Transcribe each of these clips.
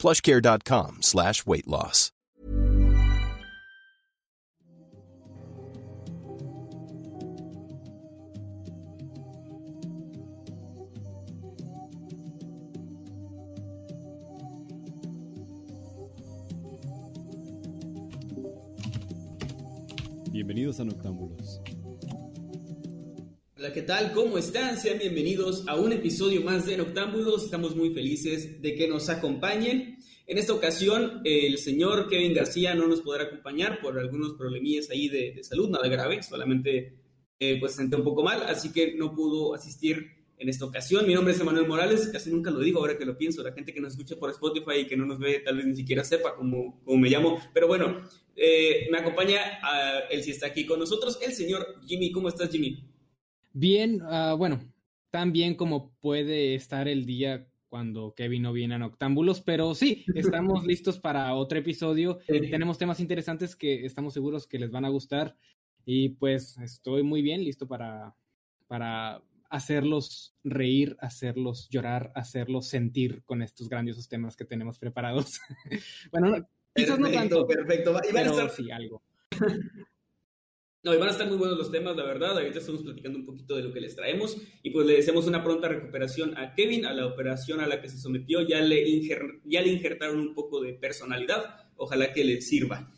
plushcare.com slash weight loss. Bienvenidos a Noctámbulos. Hola, ¿qué tal? ¿Cómo están? Sean bienvenidos a un episodio más de Noctámbulos. Estamos muy felices de que nos acompañen. En esta ocasión, el señor Kevin García no nos podrá acompañar por algunos problemillas ahí de, salud, nada grave, solamente eh, pues se sentí un poco mal, así que no pudo asistir en esta ocasión. Mi nombre es Emanuel Morales, casi nunca lo digo ahora que lo pienso, la gente que nos escucha por Spotify y que no nos ve tal vez ni siquiera sepa cómo, cómo me llamo, pero bueno, eh, me acompaña, a, él sí está aquí con nosotros, el señor Jimmy. ¿Cómo estás, Jimmy? Bien, uh, bueno, tan bien como puede estar el día cuando Kevin no viene a Noctámbulos, pero sí, estamos listos para otro episodio. Tenemos temas interesantes que estamos seguros que les van a gustar y pues estoy muy bien listo para, para hacerlos reír, hacerlos llorar, hacerlos sentir con estos grandiosos temas que tenemos preparados. bueno, quizás perfecto, no tanto, perfecto. Y van a pero estar sí algo. No, y van a estar muy buenos los temas, la verdad. Ahorita estamos platicando un poquito de lo que les traemos. Y pues le deseamos una pronta recuperación a Kevin, a la operación a la que se sometió. Ya le, inger- ya le injertaron un poco de personalidad. Ojalá que le sirva.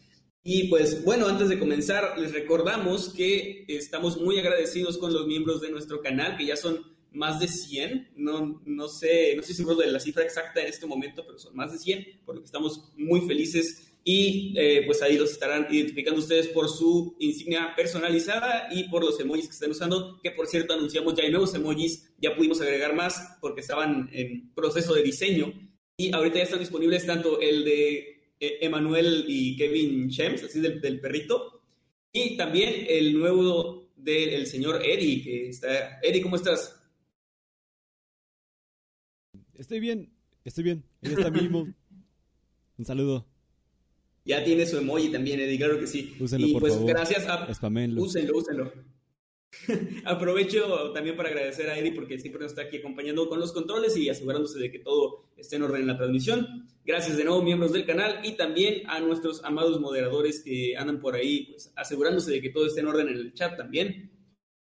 Y pues bueno, antes de comenzar, les recordamos que estamos muy agradecidos con los miembros de nuestro canal, que ya son más de 100. No, no sé, no estoy seguro de la cifra exacta en este momento, pero son más de 100, por lo que estamos muy felices y eh, pues ahí los estarán identificando ustedes por su insignia personalizada y por los emojis que están usando, que por cierto anunciamos ya hay nuevos emojis, ya pudimos agregar más porque estaban en proceso de diseño y ahorita ya están disponibles tanto el de eh, Emanuel y Kevin Shems, así del, del, perrito, y también el nuevo del señor Eddie, que está... Eddie, ¿cómo estás? Estoy bien, estoy bien. Está mismo. Un saludo. Ya tiene su emoji también, Eddie, claro que sí. Úsenlo, y por pues favor. gracias a... Spamenlo. Úsenlo, úsenlo. Aprovecho también para agradecer a Eddie porque siempre nos está aquí acompañando con los controles y asegurándose de que todo esté en orden en la transmisión. Gracias de nuevo, miembros del canal, y también a nuestros amados moderadores que andan por ahí, pues asegurándose de que todo esté en orden en el chat también.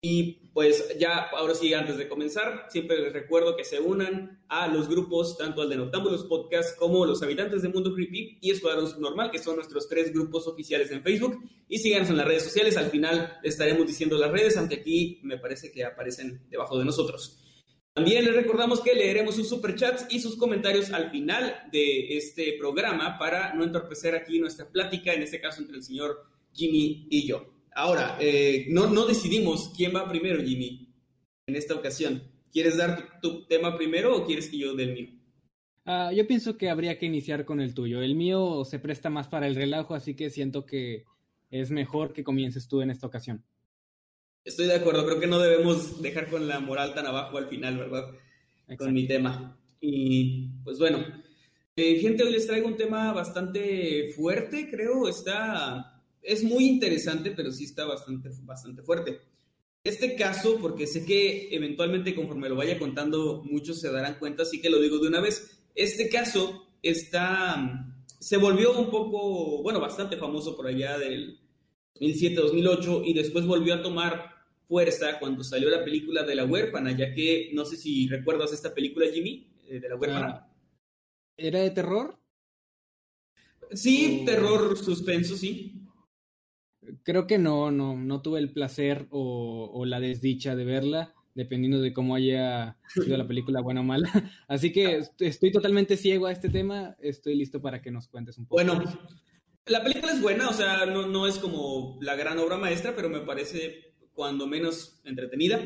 Y pues ya, ahora sí, antes de comenzar, siempre les recuerdo que se unan a los grupos, tanto al de Noctámbulos Podcast como los habitantes de Mundo Creepy y Escuadrón Normal, que son nuestros tres grupos oficiales en Facebook. Y síganos en las redes sociales, al final estaremos diciendo las redes, aunque aquí me parece que aparecen debajo de nosotros. También les recordamos que leeremos sus superchats y sus comentarios al final de este programa para no entorpecer aquí nuestra plática, en este caso entre el señor Jimmy y yo. Ahora, eh, no, no decidimos quién va primero, Jimmy, en esta ocasión. ¿Quieres dar tu, tu tema primero o quieres que yo dé el mío? Uh, yo pienso que habría que iniciar con el tuyo. El mío se presta más para el relajo, así que siento que es mejor que comiences tú en esta ocasión. Estoy de acuerdo, creo que no debemos dejar con la moral tan abajo al final, ¿verdad? Exacto. Con mi tema. Y pues bueno, eh, gente, hoy les traigo un tema bastante fuerte, creo, está es muy interesante, pero sí está bastante, bastante fuerte. Este caso, porque sé que eventualmente conforme lo vaya contando, muchos se darán cuenta, así que lo digo de una vez. Este caso está, se volvió un poco, bueno, bastante famoso por allá del 2007-2008 y después volvió a tomar fuerza cuando salió la película de la huérfana, ya que no sé si recuerdas esta película, Jimmy, eh, de la huérfana. ¿Era de terror? Sí, oh. terror, suspenso, sí. Creo que no, no, no tuve el placer o, o, la desdicha de verla, dependiendo de cómo haya sido la película, buena o mala. Así que estoy totalmente ciego a este tema, estoy listo para que nos cuentes un poco. Bueno, la película es buena, o sea, no, no es como la gran obra maestra, pero me parece cuando menos entretenida.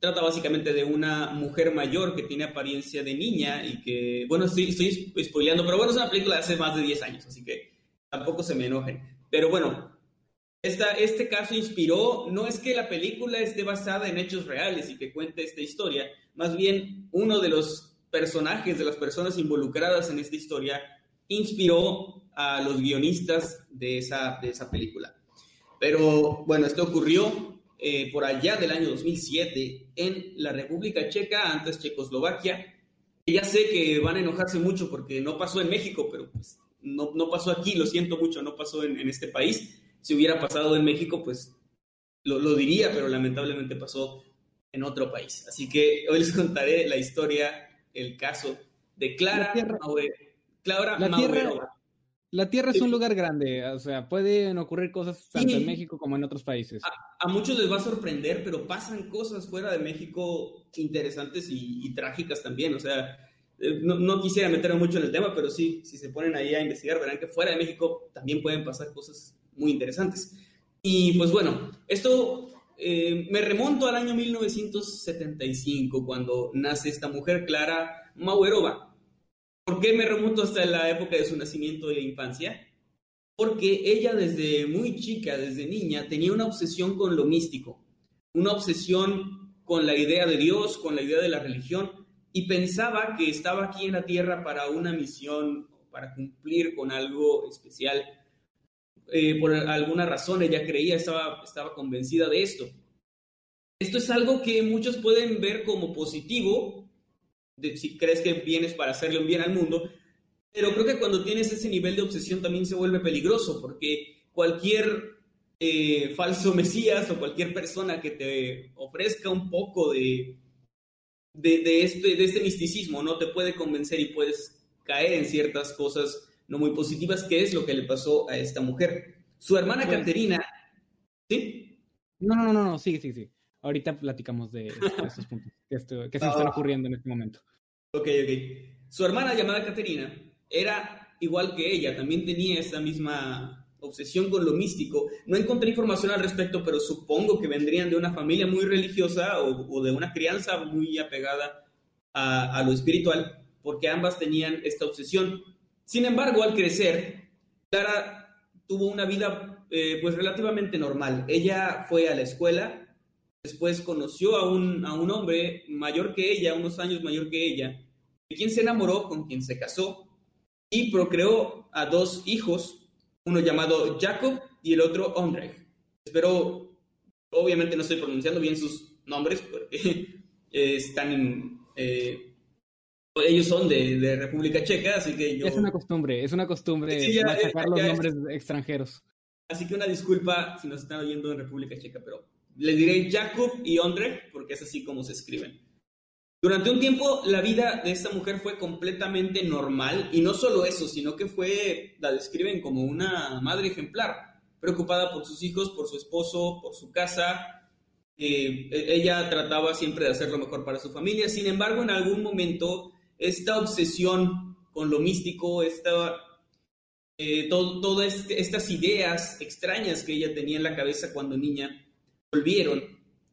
Trata básicamente de una mujer mayor que tiene apariencia de niña y que, bueno, estoy, estoy spoileando, pero bueno, es una película de hace más de 10 años, así que tampoco se me enojen. Pero bueno, esta, este caso inspiró, no es que la película esté basada en hechos reales y que cuente esta historia, más bien uno de los personajes, de las personas involucradas en esta historia, inspiró a los guionistas de esa, de esa película. Pero bueno, esto ocurrió eh, por allá del año 2007 en la República Checa, antes Checoslovaquia. Y ya sé que van a enojarse mucho porque no pasó en México, pero pues no, no pasó aquí, lo siento mucho, no pasó en, en este país si hubiera pasado en México, pues lo, lo, diría, pero lamentablemente pasó en otro país. Así que hoy les contaré la historia, el caso de Clara Clara la tierra, la Tierra es un lugar grande, o sea, pueden ocurrir cosas tanto en México como en otros países. A, muchos les va a sorprender, pero pasan cosas fuera de México interesantes y, y trágicas también. O sea, eh, no, no, quisiera meterme mucho en el tema, pero sí, si se ponen ahí a investigar, verán que fuera de México también pueden pasar cosas muy interesantes. Y pues bueno, esto eh, me remonto al año 1975, cuando nace esta mujer, Clara Mauerova. ¿Por qué me remonto hasta la época de su nacimiento y de infancia? Porque ella desde muy chica, desde niña, tenía una obsesión con lo místico, una obsesión con la idea de Dios, con la idea de la religión, y pensaba que estaba aquí en la tierra para una misión, para cumplir con algo especial eh, por alguna razón ella creía, estaba, estaba convencida de esto. Esto es algo que muchos pueden ver como positivo, si crees que vienes para hacerle un bien al mundo, pero creo que cuando tienes ese nivel de obsesión también se vuelve peligroso, porque cualquier eh, falso mesías o cualquier persona que te ofrezca un poco de, de, este, de este misticismo no te puede convencer y puedes caer en ciertas cosas no muy positivas, que es lo que le pasó a esta mujer. Su hermana Caterina, ¿sí? No, no, no, no, sigue, sigue, sigue. Ahorita platicamos de, estos puntos que, que se están ah. ocurriendo en este momento. Ok, ok. Su hermana llamada Caterina era igual que ella, también tenía esa misma obsesión con lo místico. No encontré información al respecto, pero supongo que vendrían de una familia muy religiosa o, de una crianza muy apegada a, a, lo espiritual, porque ambas tenían esta obsesión. Sin embargo, al crecer, Clara tuvo una vida eh, pues relativamente normal. Ella fue a la escuela, después conoció a un, a un hombre mayor que ella, unos años mayor que ella, de quien se enamoró, con quien se casó y procreó a dos hijos, uno llamado Jacob y el otro Ondrej. Espero, obviamente no estoy pronunciando bien sus nombres porque están eh, ellos son de, República Checa, así que yo... Es una costumbre, es una costumbre sacar los nombres extranjeros. Así que una disculpa si nos están oyendo en República Checa, pero les diré Jakub y Ondrej, porque es así como se escriben. Durante un tiempo la vida de esta mujer fue completamente normal, y no solo eso, sino que fue, la describen como una madre ejemplar, preocupada por sus hijos, por su esposo, por su casa. Eh, e-, ella trataba siempre de hacer lo mejor para su familia, sin embargo, en algún momento esta obsesión con lo místico, esta, eh, todas este, estas ideas extrañas que ella tenía en la cabeza cuando niña, volvieron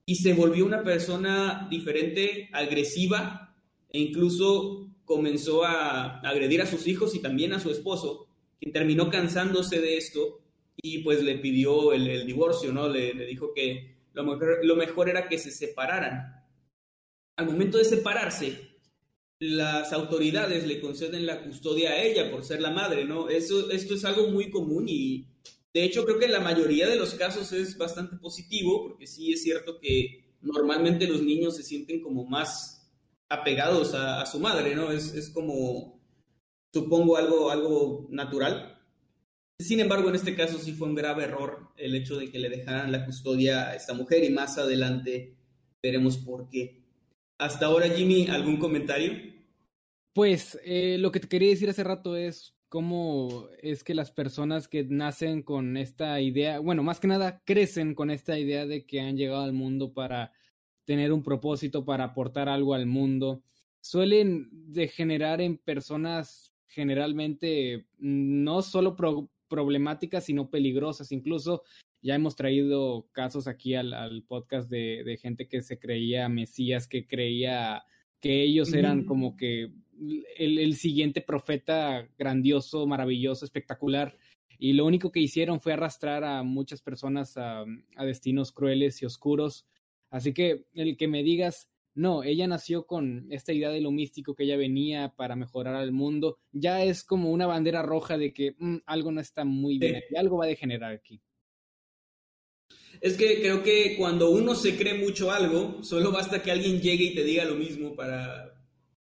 y se volvió una persona diferente, agresiva e incluso comenzó a agredir a sus hijos y también a su esposo, quien terminó cansándose de esto y pues le pidió el, divorcio, ¿no? Le, le, dijo que lo mejor, lo mejor era que se separaran. Al momento de separarse, las autoridades le conceden la custodia a ella por ser la madre, ¿no? Esto es algo muy común y de hecho creo que en la mayoría de los casos es bastante positivo porque sí es cierto que normalmente los niños se sienten como más apegados a, su madre, ¿no? Es, es, como, supongo, algo, algo natural. Sin embargo, en este caso sí fue un grave error el hecho de que le dejaran la custodia a esta mujer y más adelante veremos por qué. Hasta ahora, Jimmy, ¿algún comentario? Pues eh, lo que te quería decir hace rato es cómo es que las personas que nacen con esta idea, bueno, más que nada crecen con esta idea de que han llegado al mundo para tener un propósito, para aportar algo al mundo, suelen degenerar en personas generalmente no solo problemáticas, sino peligrosas. Incluso ya hemos traído casos aquí al, podcast de, gente que se creía Mesías, que creía que ellos eran como que el, siguiente profeta grandioso, maravilloso, espectacular. y lo único que hicieron fue arrastrar a muchas personas a, a destinos crueles y oscuros. Así que el que me digas, no, ella nació con esta idea de lo místico que ella venía para mejorar al mundo, ya es como una bandera roja de que mm, algo no está muy bien, aquí, algo va a degenerar aquí. Es que creo que cuando uno se cree mucho algo, solo basta que alguien llegue y te diga lo mismo para,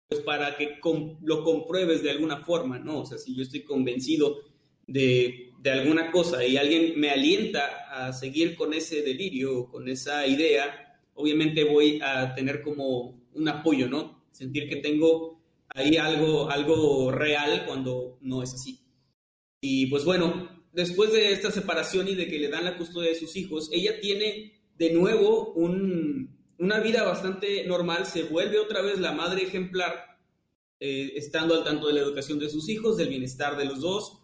pues para que lo compruebes de alguna forma, ¿no? O sea, si yo estoy convencido de, de alguna cosa y alguien me alienta a seguir con ese delirio, con esa idea, obviamente voy a tener como un apoyo, ¿no? Sentir que tengo ahí algo, algo real cuando no es así. Y pues bueno, después de esta separación y de que le dan la custodia de sus hijos, ella tiene de nuevo una vida bastante normal, se vuelve otra vez la madre ejemplar, eh, estando al tanto de la educación de sus hijos, del bienestar de los dos.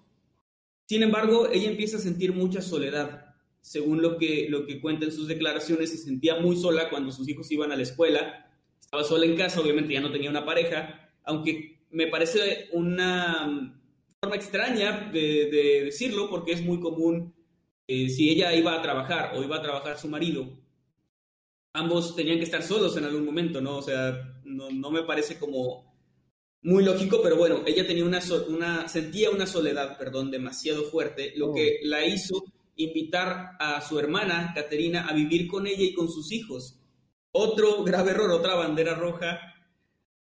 Sin embargo, ella empieza a sentir mucha soledad. Según lo que, lo que cuenta en sus declaraciones, se sentía muy sola cuando sus hijos iban a la escuela. Estaba sola en casa, obviamente ya no tenía una pareja, aunque me parece una forma extraña de, decirlo porque es muy común eh, si ella iba a trabajar o iba a trabajar su marido, ambos tenían que estar solos en algún momento, ¿no? O sea, no, no me parece como muy lógico, pero bueno, ella tenía una, una, sentía una soledad, perdón, demasiado fuerte, lo que oh. la hizo invitar a su hermana, Caterina, a vivir con ella y con sus hijos. Otro grave error, otra bandera roja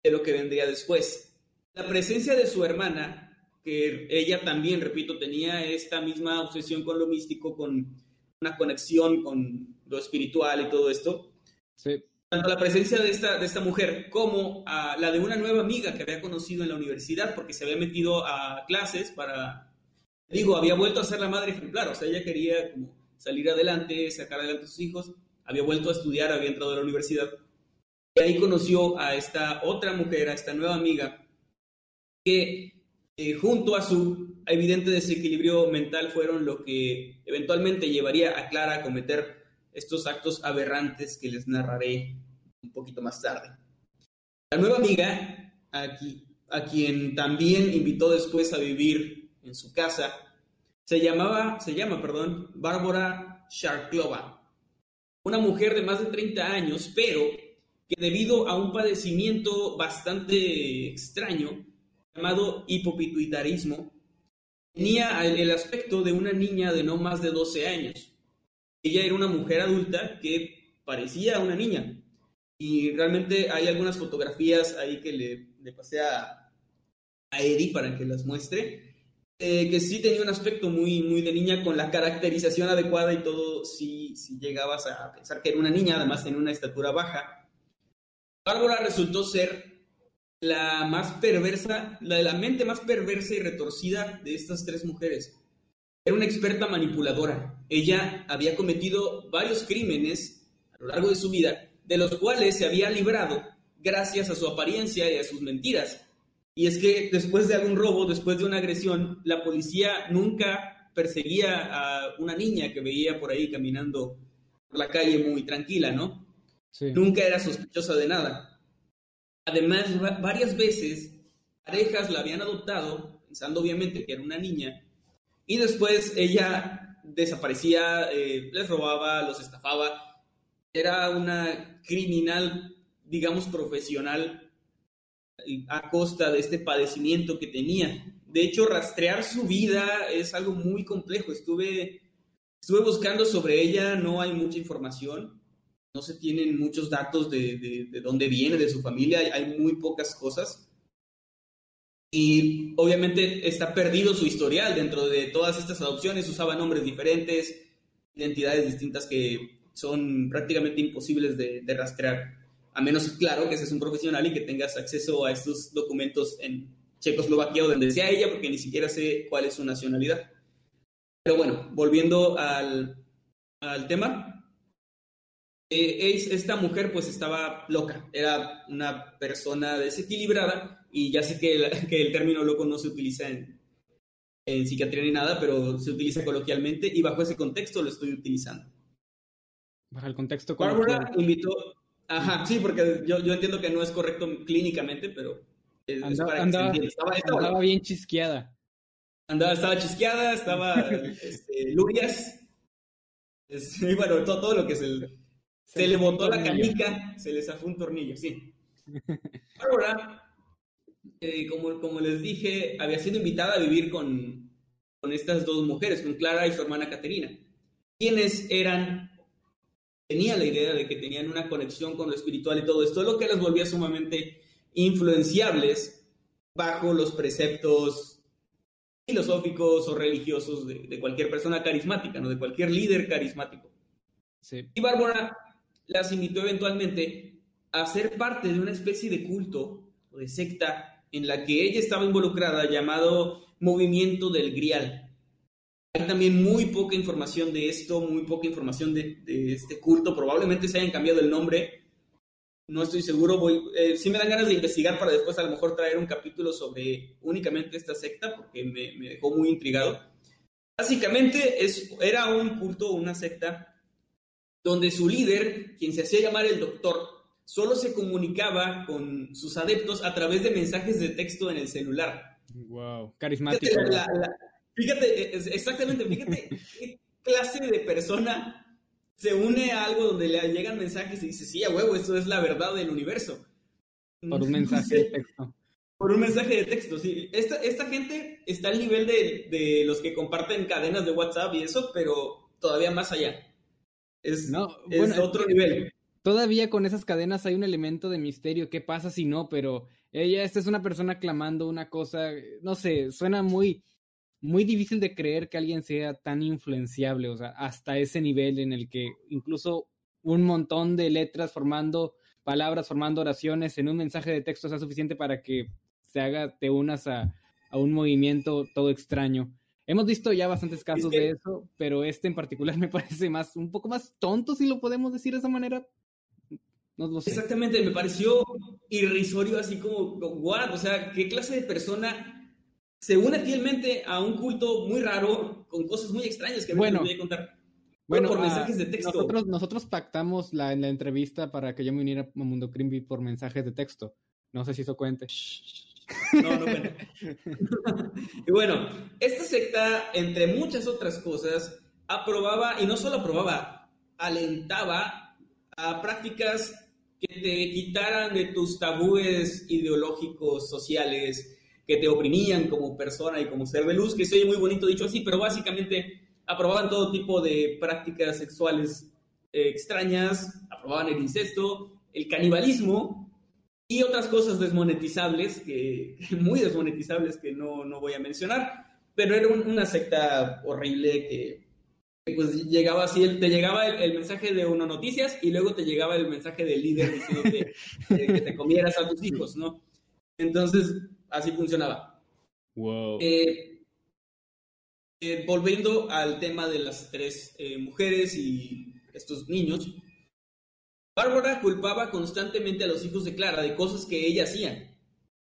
de lo que vendría después. La presencia de su hermana que ella también, repito, tenía esta misma obsesión con lo místico, con una conexión con lo espiritual y todo esto. Sí. Tanto la presencia de esta, de esta mujer como a la de una nueva amiga que había conocido en la universidad porque se había metido a clases para, digo, había vuelto a ser la madre ejemplar, o sea, ella quería como salir adelante, sacar adelante a sus hijos, había vuelto a estudiar, había entrado a la universidad. Y ahí conoció a esta otra mujer, a esta nueva amiga, que eh, junto a su evidente desequilibrio mental, fueron lo que eventualmente llevaría a Clara a cometer estos actos aberrantes que les narraré un poquito más tarde. La nueva amiga, a quien también invitó después a vivir en su casa, se llamaba, se llama, perdón, Bárbara Sharklova, una mujer de más de 30 años, pero que debido a un padecimiento bastante extraño, llamado hipopituitarismo, tenía el aspecto de una niña de no más de 12 años. Ella era una mujer adulta que parecía una niña. Y realmente hay algunas fotografías ahí que le, pasé a, a, Eddie para que las muestre, eh, que sí tenía un aspecto muy, muy de niña con la caracterización adecuada y todo, si sí, llegabas a pensar que era una niña, además tenía una estatura baja. Bárbara resultó ser la más perversa, la de la mente más perversa y retorcida de estas tres mujeres. Era una experta manipuladora. Ella había cometido varios crímenes a lo largo de su vida, de los cuales se había librado gracias a su apariencia y a sus mentiras. Y es que después de algún robo, después de una agresión, la policía nunca perseguía a una niña que veía por ahí caminando por la calle muy tranquila, ¿no? Nunca era sospechosa de nada. Además, varias veces parejas la habían adoptado, pensando obviamente que era una niña, y después ella desaparecía, eh, les robaba, los estafaba. Era una criminal, digamos, profesional a costa de este padecimiento que tenía. De hecho, rastrear su vida es algo muy complejo. Estuve, estuve buscando sobre ella, no hay mucha información no se tienen muchos datos de, de, dónde viene, de su familia, hay, muy pocas cosas. Y obviamente está perdido su historial dentro de todas estas adopciones, usaba nombres diferentes, identidades distintas que son prácticamente imposibles de, de rastrear, a menos, claro, que seas un profesional y que tengas acceso a estos documentos en Checoslovaquia o donde sea ella, porque ni siquiera sé cuál es su nacionalidad. Pero bueno, volviendo al, al tema, eh, esta mujer pues estaba loca, era una persona desequilibrada y ya sé que, el término loco no se utiliza en, en psiquiatría ni nada, pero se utiliza coloquialmente y bajo ese contexto lo estoy utilizando. Bajo el contexto Bárbara invitó, ajá, sí, porque yo, yo, entiendo que no es correcto clínicamente, pero es, para que se Estaba, estaba bien chisqueada. Andaba, estaba chisqueada, estaba este, Lurias. y bueno, todo, todo, lo que se, se, le botó la canica, se le zafó un tornillo, sí. Ahora, eh, como, como les dije, había sido invitada a vivir con, con estas dos mujeres, con Clara y su hermana Caterina, quienes eran, tenía la idea de que tenían una conexión con lo espiritual y todo esto, lo que las volvía sumamente influenciables bajo los preceptos filosóficos o religiosos de, cualquier persona carismática, ¿no? de cualquier líder carismático. Y Bárbara las invitó eventualmente a ser parte de una especie de culto o de secta en la que ella estaba involucrada llamado Movimiento del Grial. Hay también muy poca información de esto, muy poca información de, este culto. Probablemente se hayan cambiado el nombre no estoy seguro, voy, eh, me dan ganas de investigar para después a lo mejor traer un capítulo sobre únicamente esta secta, porque me, me dejó muy intrigado. Básicamente es, era un culto, una secta, donde su líder, quien se hacía llamar el doctor, solo se comunicaba con sus adeptos a través de mensajes de texto en el celular. Wow, carismático. fíjate exactamente, fíjate qué clase de persona se une a algo donde le llegan mensajes y dice, sí, a huevo, esto es la verdad del universo. Por un mensaje de texto. Por un mensaje de texto, sí. Esta, esta gente está al nivel de, de, los que comparten cadenas de WhatsApp y eso, pero todavía más allá. Es, no, es otro nivel. Todavía con esas cadenas hay un elemento de misterio. ¿Qué pasa si no? Pero ella, esta es una persona clamando una cosa, no sé, suena muy muy difícil de creer que alguien sea tan influenciable, o sea, hasta ese nivel en el que incluso un montón de letras formando palabras, formando oraciones en un mensaje de texto sea suficiente para que se haga, te unas a, un movimiento todo extraño. Hemos visto ya bastantes casos de eso, pero este en particular me parece más, un poco más tonto, si lo podemos decir de esa manera. No lo sé. Exactamente, me pareció irrisorio, así como, what, o sea, ¿qué clase de persona se une fielmente a un culto muy raro, con cosas muy extrañas que bueno, voy a contar. Bueno, por ah, mensajes de texto. Nosotros, nosotros pactamos la, en la entrevista para que yo me uniera a Mundo Crimby por mensajes de texto. No sé si eso cuente. No, no cuenta. y bueno, esta secta, entre muchas otras cosas, aprobaba, y no solo aprobaba, alentaba a prácticas que te quitaran de tus tabúes ideológicos, sociales, que te oprimían como persona y como ser de luz, que se muy bonito dicho así, pero básicamente aprobaban todo tipo de prácticas sexuales eh, extrañas, aprobaban el incesto, el canibalismo y otras cosas desmonetizables, que, muy desmonetizables que no, no, voy a mencionar, pero era una secta horrible que, pues llegaba así, te llegaba el, mensaje de Uno Noticias y luego te llegaba el mensaje del líder diciéndote que te comieras a tus hijos, ¿no? Entonces, así funcionaba. Wow. Eh, eh, volviendo al tema de las tres eh, mujeres y estos niños, Bárbara culpaba constantemente a los hijos de Clara de cosas que ella hacía.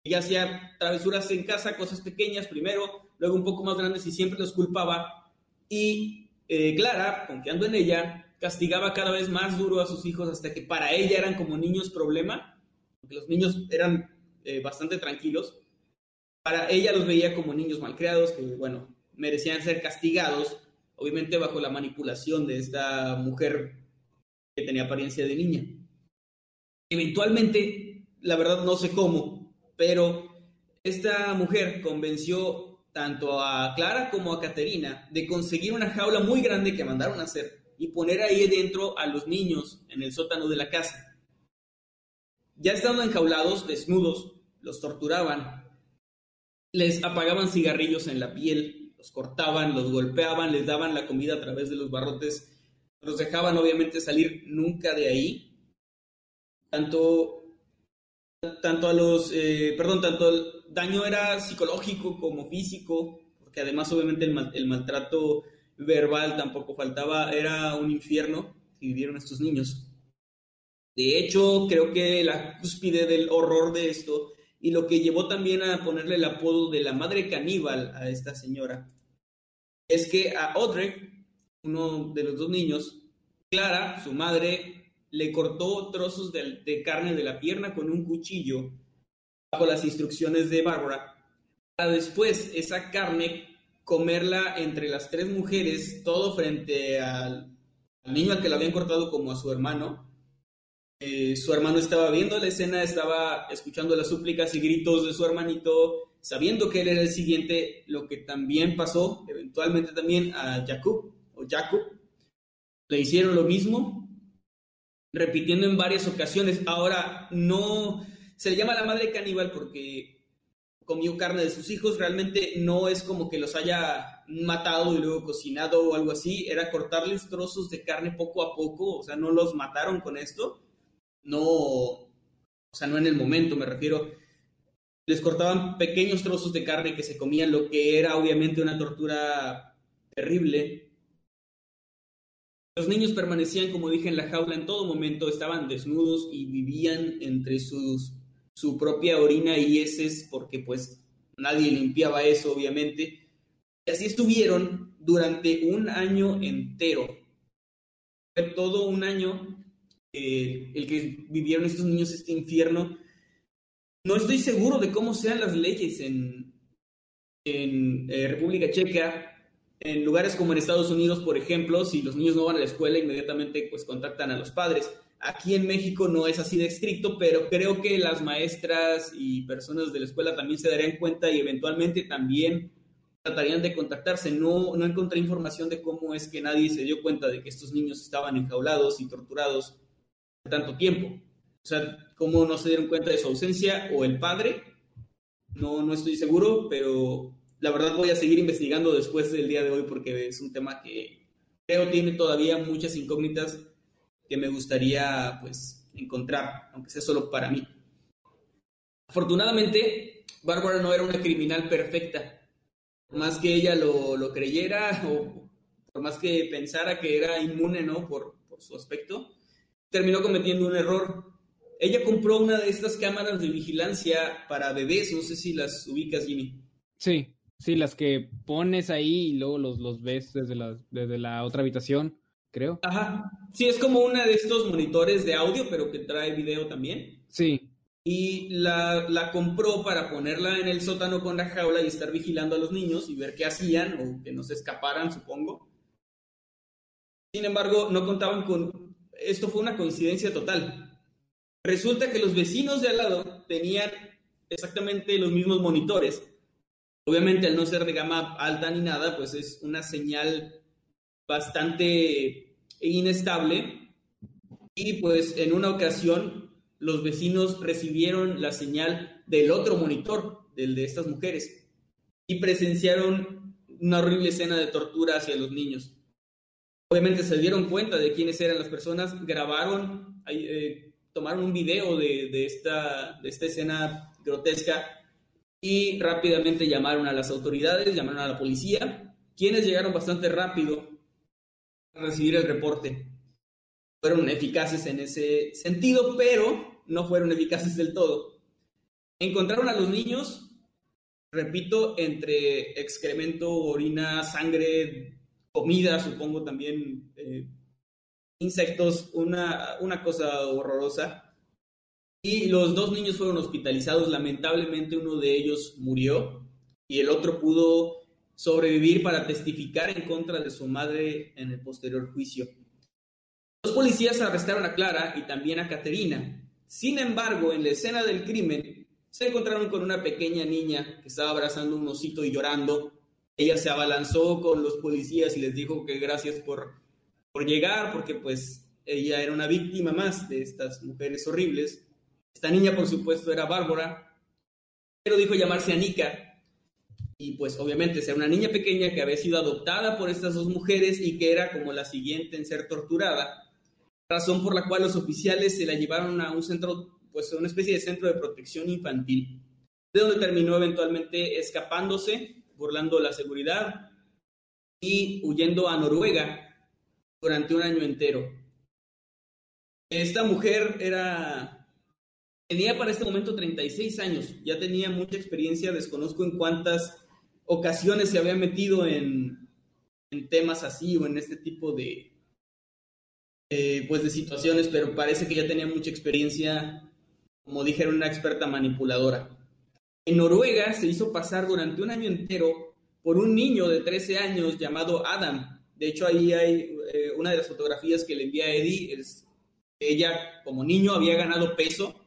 Ella hacía travesuras en casa, cosas pequeñas primero, luego un poco más grandes y siempre los culpaba. Y Clara, confiando en ella, castigaba cada vez más duro a sus hijos hasta que para ella eran como niños problema, porque los niños eran bastante tranquilos para ella los veía como niños malcriados que, bueno, merecían ser castigados, obviamente bajo la manipulación de esta mujer que tenía apariencia de niña. Eventualmente, la verdad no sé cómo, pero esta mujer convenció tanto a Clara como a Caterina de conseguir una jaula muy grande que mandaron a hacer y poner ahí dentro a los niños en el sótano de la casa. Ya estando enjaulados, desnudos, los torturaban les apagaban cigarrillos en la piel, los cortaban, los golpeaban, les daban la comida a través de los barrotes, los dejaban obviamente salir nunca de ahí. Tanto, tanto a los, eh, perdón, tanto el daño era psicológico como físico, porque además obviamente el, maltrato verbal tampoco faltaba, era un infierno que vivieron estos niños. De hecho, creo que la cúspide del horror de esto y lo que llevó también a ponerle el apodo de la madre caníbal a esta señora es que a Audrey, uno de los dos niños, Clara, su madre, le cortó trozos de, carne de la pierna con un cuchillo bajo las instrucciones de Bárbara para después esa carne comerla entre las tres mujeres, todo frente al, niño al que la habían cortado como a su hermano. Eh, su hermano estaba viendo la escena, estaba escuchando las súplicas y gritos de su hermanito, sabiendo que él era el siguiente, lo que también pasó eventualmente también a Jacob o. Le hicieron lo mismo, repitiendo en varias ocasiones. Ahora, no se le llama la madre caníbal porque comió carne de sus hijos, realmente no es como que los haya matado y luego cocinado o algo así, era cortarles trozos de carne poco a poco, o sea, no los mataron con esto, no, o sea, no en el momento, me refiero, les cortaban pequeños trozos de carne que se comían, lo que era obviamente una tortura terrible. Los niños permanecían, como dije, en la jaula en todo momento, estaban desnudos y vivían entre sus su propia orina y heces porque pues nadie limpiaba eso, obviamente. Y así estuvieron durante un año entero. Fue todo un año eh, el que vivieron estos niños este infierno. No estoy seguro de cómo sean las leyes en, en eh, República Checa. En lugares como en Estados Unidos, por ejemplo, si los niños no van a la escuela, inmediatamente pues contactan a los padres Aquí en México no es así de estricto, pero creo que las maestras y personas de la escuela también se darían cuenta y eventualmente también tratarían de contactarse. No, no encontré información de cómo es que nadie se dio cuenta de que estos niños estaban enjaulados y torturados tanto tiempo. O sea, cómo no se dieron cuenta de su ausencia o el padre. No, no estoy seguro, pero la verdad voy a seguir investigando después del día de hoy porque es un tema que creo tiene todavía muchas incógnitas que me gustaría pues encontrar, aunque sea solo para mí. Afortunadamente, Bárbara no era una criminal perfecta. Por más que ella lo, lo creyera o por más que pensara que era inmune ¿no? por, por su aspecto, terminó cometiendo un error. Ella compró una de estas cámaras de vigilancia para bebés, no sé si las ubicas, Jimmy. Sí, sí, las que pones ahí y luego los, los ves desde la, desde la otra habitación creo. Ajá. Sí, es como una de estos monitores de audio, pero que trae video también. Sí. Y la, la, compró para ponerla en el sótano con la jaula y estar vigilando a los niños y ver qué hacían o que no se escaparan, supongo. Sin embargo, no contaban con... Esto fue una coincidencia total. Resulta que los vecinos de al lado tenían exactamente los mismos monitores. Obviamente, al no ser de gama alta ni nada, pues es una señal bastante inestable y pues en una ocasión los vecinos recibieron la señal del otro monitor, del de estas mujeres, y presenciaron una horrible escena de tortura hacia los niños. Obviamente se dieron cuenta de quiénes eran las personas, grabaron, eh, tomaron un video de, esta, de esta escena grotesca y rápidamente llamaron a las autoridades, llamaron a la policía, quienes llegaron bastante rápido recibir el reporte. Fueron eficaces en ese sentido, pero no fueron eficaces del todo. Encontraron a los niños, repito, entre excremento, orina, sangre, comida, supongo también, eh, insectos, una, una cosa horrorosa. Y los dos niños fueron hospitalizados. Lamentablemente uno de ellos murió y el otro pudo sobrevivir para testificar en contra de su madre en el posterior juicio. Los policías arrestaron a Clara y también a Caterina. Sin embargo, en la escena del crimen, se encontraron con una pequeña niña que estaba abrazando un osito y llorando. Ella se abalanzó con los policías y les dijo que gracias por, por llegar, porque pues ella era una víctima más de estas mujeres horribles. Esta niña, por supuesto, era Bárbara, pero dijo llamarse Anika y pues obviamente ser una niña pequeña que había sido adoptada por estas dos mujeres y que era como la siguiente en ser torturada, razón por la cual los oficiales se la llevaron a un centro, pues a una especie de centro de protección infantil, de donde terminó eventualmente escapándose, burlando la seguridad y huyendo a Noruega durante un año entero. Esta mujer era tenía para este momento 36 años, ya tenía mucha experiencia, desconozco en cuántas ocasiones se había metido en, en temas así o en este tipo de, pues de situaciones, pero parece que ya tenía mucha experiencia, como dije, era una experta manipuladora. En Noruega se hizo pasar durante un año entero por un niño de 13 años llamado Adam. De hecho, ahí hay eh, una de las fotografías que le envía a Eddie, es ella como niño había ganado peso.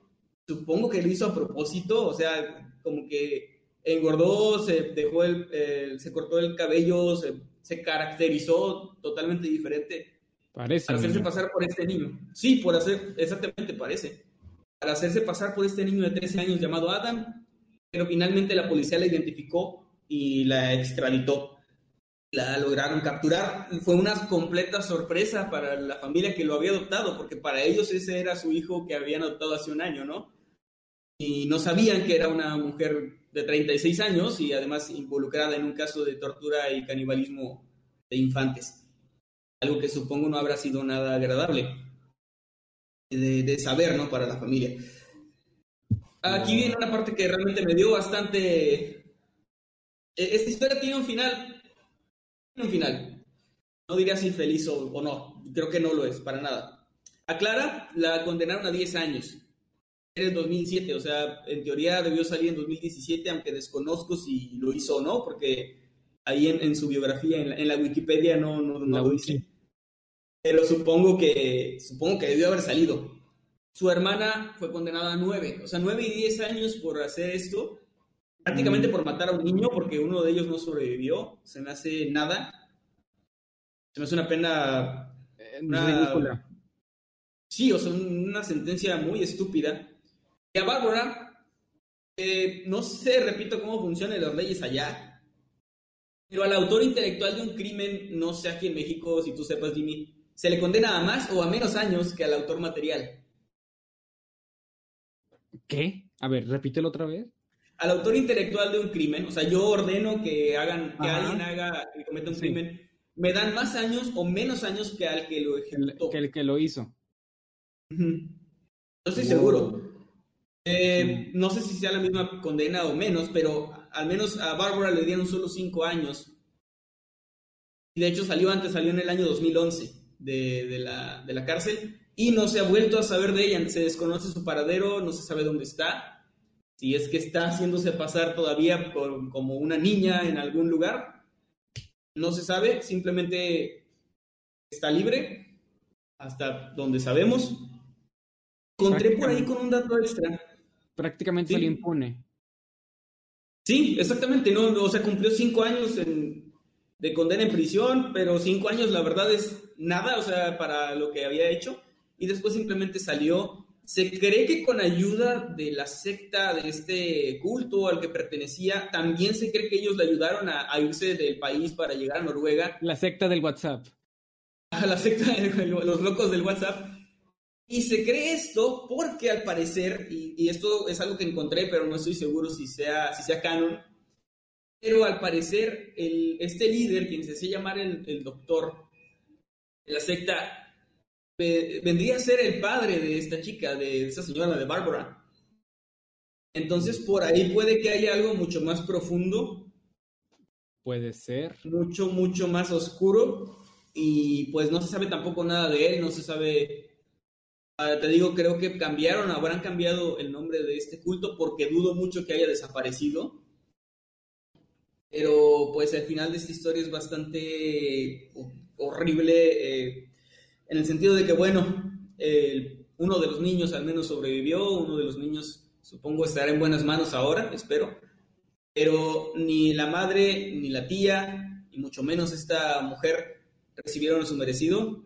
Supongo que lo hizo a propósito, o sea, como que engordó, se dejó el, se cortó el cabello, se, se, caracterizó totalmente diferente. Parece. Para hacerse pasar por este niño. Sí, por hacer, exactamente parece. Para hacerse pasar por este niño de 13 años llamado Adam, pero finalmente la policía la identificó y la extraditó. La lograron capturar. Fue una completa sorpresa para la familia que lo había adoptado, porque para ellos ese era su hijo que habían adoptado hace un año, ¿no? Y no sabían que era una mujer de 36 años y además involucrada en un caso de tortura y canibalismo de infantes. Algo que supongo no habrá sido nada agradable de, de saber, ¿no? Para la familia. Aquí viene una parte que realmente me dio bastante... E-, esta historia tiene un final, tiene un final. No diría si feliz o, o no, creo que no lo es, para nada. A Clara la condenaron a 10 años en el 2007, o sea, en teoría debió salir en 2017, aunque desconozco si lo hizo o no, porque ahí en, su biografía, en la, Wikipedia, no, no, no lo dice. Pero supongo que, supongo que debió haber salido. Su hermana fue condenada a nueve, o sea, nueve y diez años por hacer esto, prácticamente mm. por matar a un niño, porque uno de ellos no sobrevivió, se me hace nada. Se me hace una pena... Eh, ridícula. Sí, o sea, una sentencia muy estúpida. Y a Bárbara, eh, no sé, repito, cómo funcionan las leyes allá, pero al autor intelectual de un crimen, no sé aquí en México, si tú sepas, Jimmy, se le condena a más o a menos años que al autor material. ¿Qué? A ver, repítelo otra vez. Al autor intelectual de un crimen, o sea, yo ordeno que hagan, que alguien haga, que cometa un crimen, me dan más años o menos años que al que lo ejecutó. Que el que lo hizo. No estoy seguro. Eh, no sé si sea la misma condena o menos, pero al menos a Bárbara le dieron solo cinco años. De hecho, salió antes, salió en el año 2011 de, de, la, de la cárcel y no se ha vuelto a saber de ella. Se desconoce su paradero, no se sabe dónde está. Si es que está haciéndose pasar todavía como una niña en algún lugar, no se sabe. Simplemente está libre hasta donde sabemos. Encontré por ahí con un dato extra. Prácticamente se impune. Sí, exactamente. No, o sea, cumplió cinco años de condena en prisión, pero cinco años, la verdad, es nada, o sea, para lo que había hecho y después simplemente salió. Se cree que con ayuda de la secta de este culto al que pertenecía, también se cree que ellos le ayudaron a, irse del país para llegar a Noruega. La secta del WhatsApp. A la secta de los locos del WhatsApp. Y se cree esto porque al parecer, y, esto es algo que encontré, pero no estoy seguro si sea, si sea canon, pero al parecer el, este líder, quien se hace llamar el, el doctor de la secta, vendría a ser el padre de esta chica, de esta señora, de Bárbara. Entonces, por ahí puede que haya algo mucho más profundo. Puede ser. Mucho, mucho más oscuro. Y pues no se sabe tampoco nada de él, no se sabe... Ah, te digo, creo que cambiaron, habrán cambiado el nombre de este culto porque dudo mucho que haya desaparecido. Pero pues el final de esta historia es bastante horrible. Eh, en el sentido de que, bueno, uno de los niños al menos sobrevivió, uno de los niños supongo estará en buenas manos ahora, espero, pero ni la madre, ni la tía, y mucho menos esta mujer recibieron su merecido.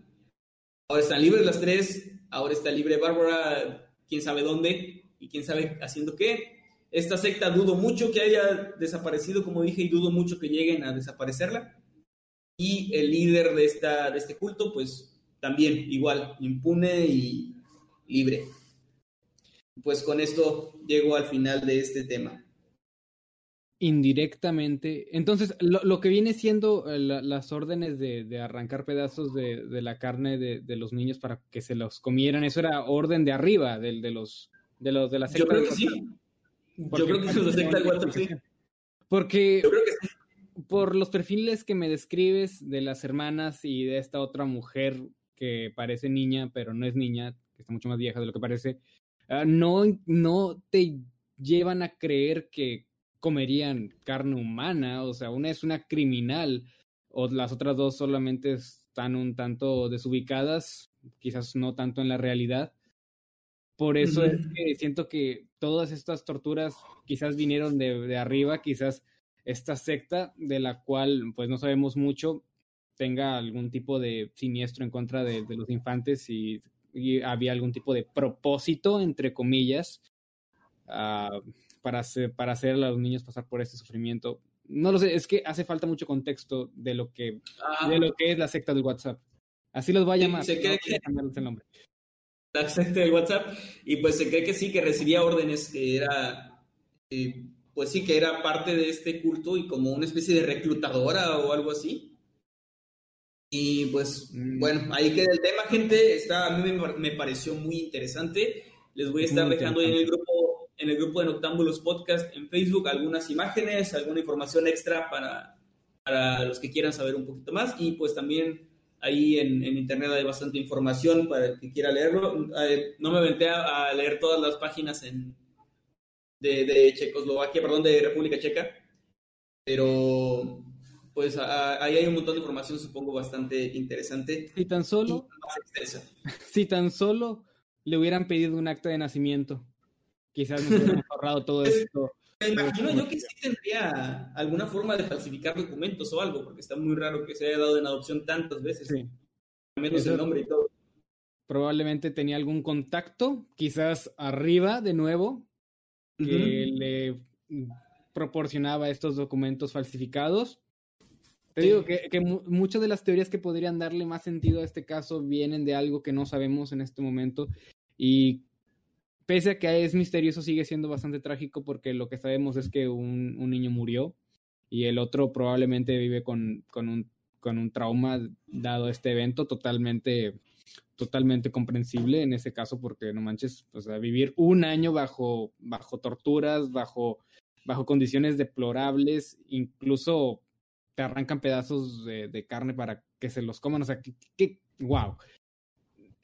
Ahora están libres las tres, ahora está libre Bárbara, quién sabe dónde y quién sabe haciendo qué. Esta secta dudo mucho que haya desaparecido, como dije, y dudo mucho que lleguen a desaparecerla. Y el líder de, esta, de este culto, pues también igual, impune y libre. Pues con esto llego al final de este tema. Indirectamente. Entonces, lo, que viene siendo eh, las órdenes de, arrancar pedazos de, la carne de, los niños para que se los comieran, eso era orden de arriba, de, de los de los de la secta. Yo creo que sí. Yo creo que es la secta del sí. Porque Yo creo que por los perfiles que me describes de las hermanas y de esta otra mujer que parece niña, pero no es niña, que está mucho más vieja de lo que parece, ah, no, no te llevan a creer que comerían carne humana, o sea, una es una criminal o las otras dos solamente están un tanto desubicadas, quizás no tanto en la realidad. Por eso es que siento que todas estas torturas quizás vinieron de, de, arriba, quizás esta secta de la cual pues no sabemos mucho tenga algún tipo de siniestro en contra de, de los infantes y, y, había algún tipo de propósito, entre comillas, uh, para, hacer, para hacer a los niños pasar por este sufrimiento. No lo sé, es que hace falta mucho contexto de lo que, ah. de lo que es la secta del WhatsApp. Así los va a llamar. Se cree que... el nombre. La secta del WhatsApp. Y pues se cree que sí, que recibía órdenes, que era, eh, pues sí, que era parte de este culto y como una especie de reclutadora o algo así. Y pues, mm. bueno, ahí queda el tema, gente. Está, a mí me, me pareció muy interesante. Les voy a estar dejando ahí en el grupo en el grupo de Noctámbulos Podcast en Facebook algunas imágenes, alguna información extra para, para los que quieran saber un poquito más y pues también ahí en, en internet hay bastante información para el que quiera leerlo. Eh, no me aventé a, a, leer todas las páginas en, de, de Checoslovaquia, perdón, de República Checa, pero pues a, ahí hay un montón de información, supongo, bastante interesante. Si tan solo, si tan solo le hubieran pedido un acta de nacimiento quizás nos hubiéramos ahorrado todo esto. Me imagino yo que sí tendría alguna forma de falsificar documentos o algo, porque está muy raro que se haya dado en adopción tantas veces. Sí. Menos Eso, el nombre y todo. Probablemente tenía algún contacto, quizás arriba de nuevo, que uh -huh. le proporcionaba estos documentos falsificados. Te sí. digo que, que muchas de las teorías que podrían darle más sentido a este caso vienen de algo que no sabemos en este momento y pese a que es misterioso, sigue siendo bastante trágico porque lo que sabemos es que un, un niño murió y el otro probablemente vive con, con, un, con un trauma dado este evento totalmente totalmente comprensible en ese caso porque no manches, o sea, vivir un año bajo, bajo torturas, bajo, bajo condiciones deplorables, incluso te arrancan pedazos de, carne para que se los coman, o sea, que, que wow.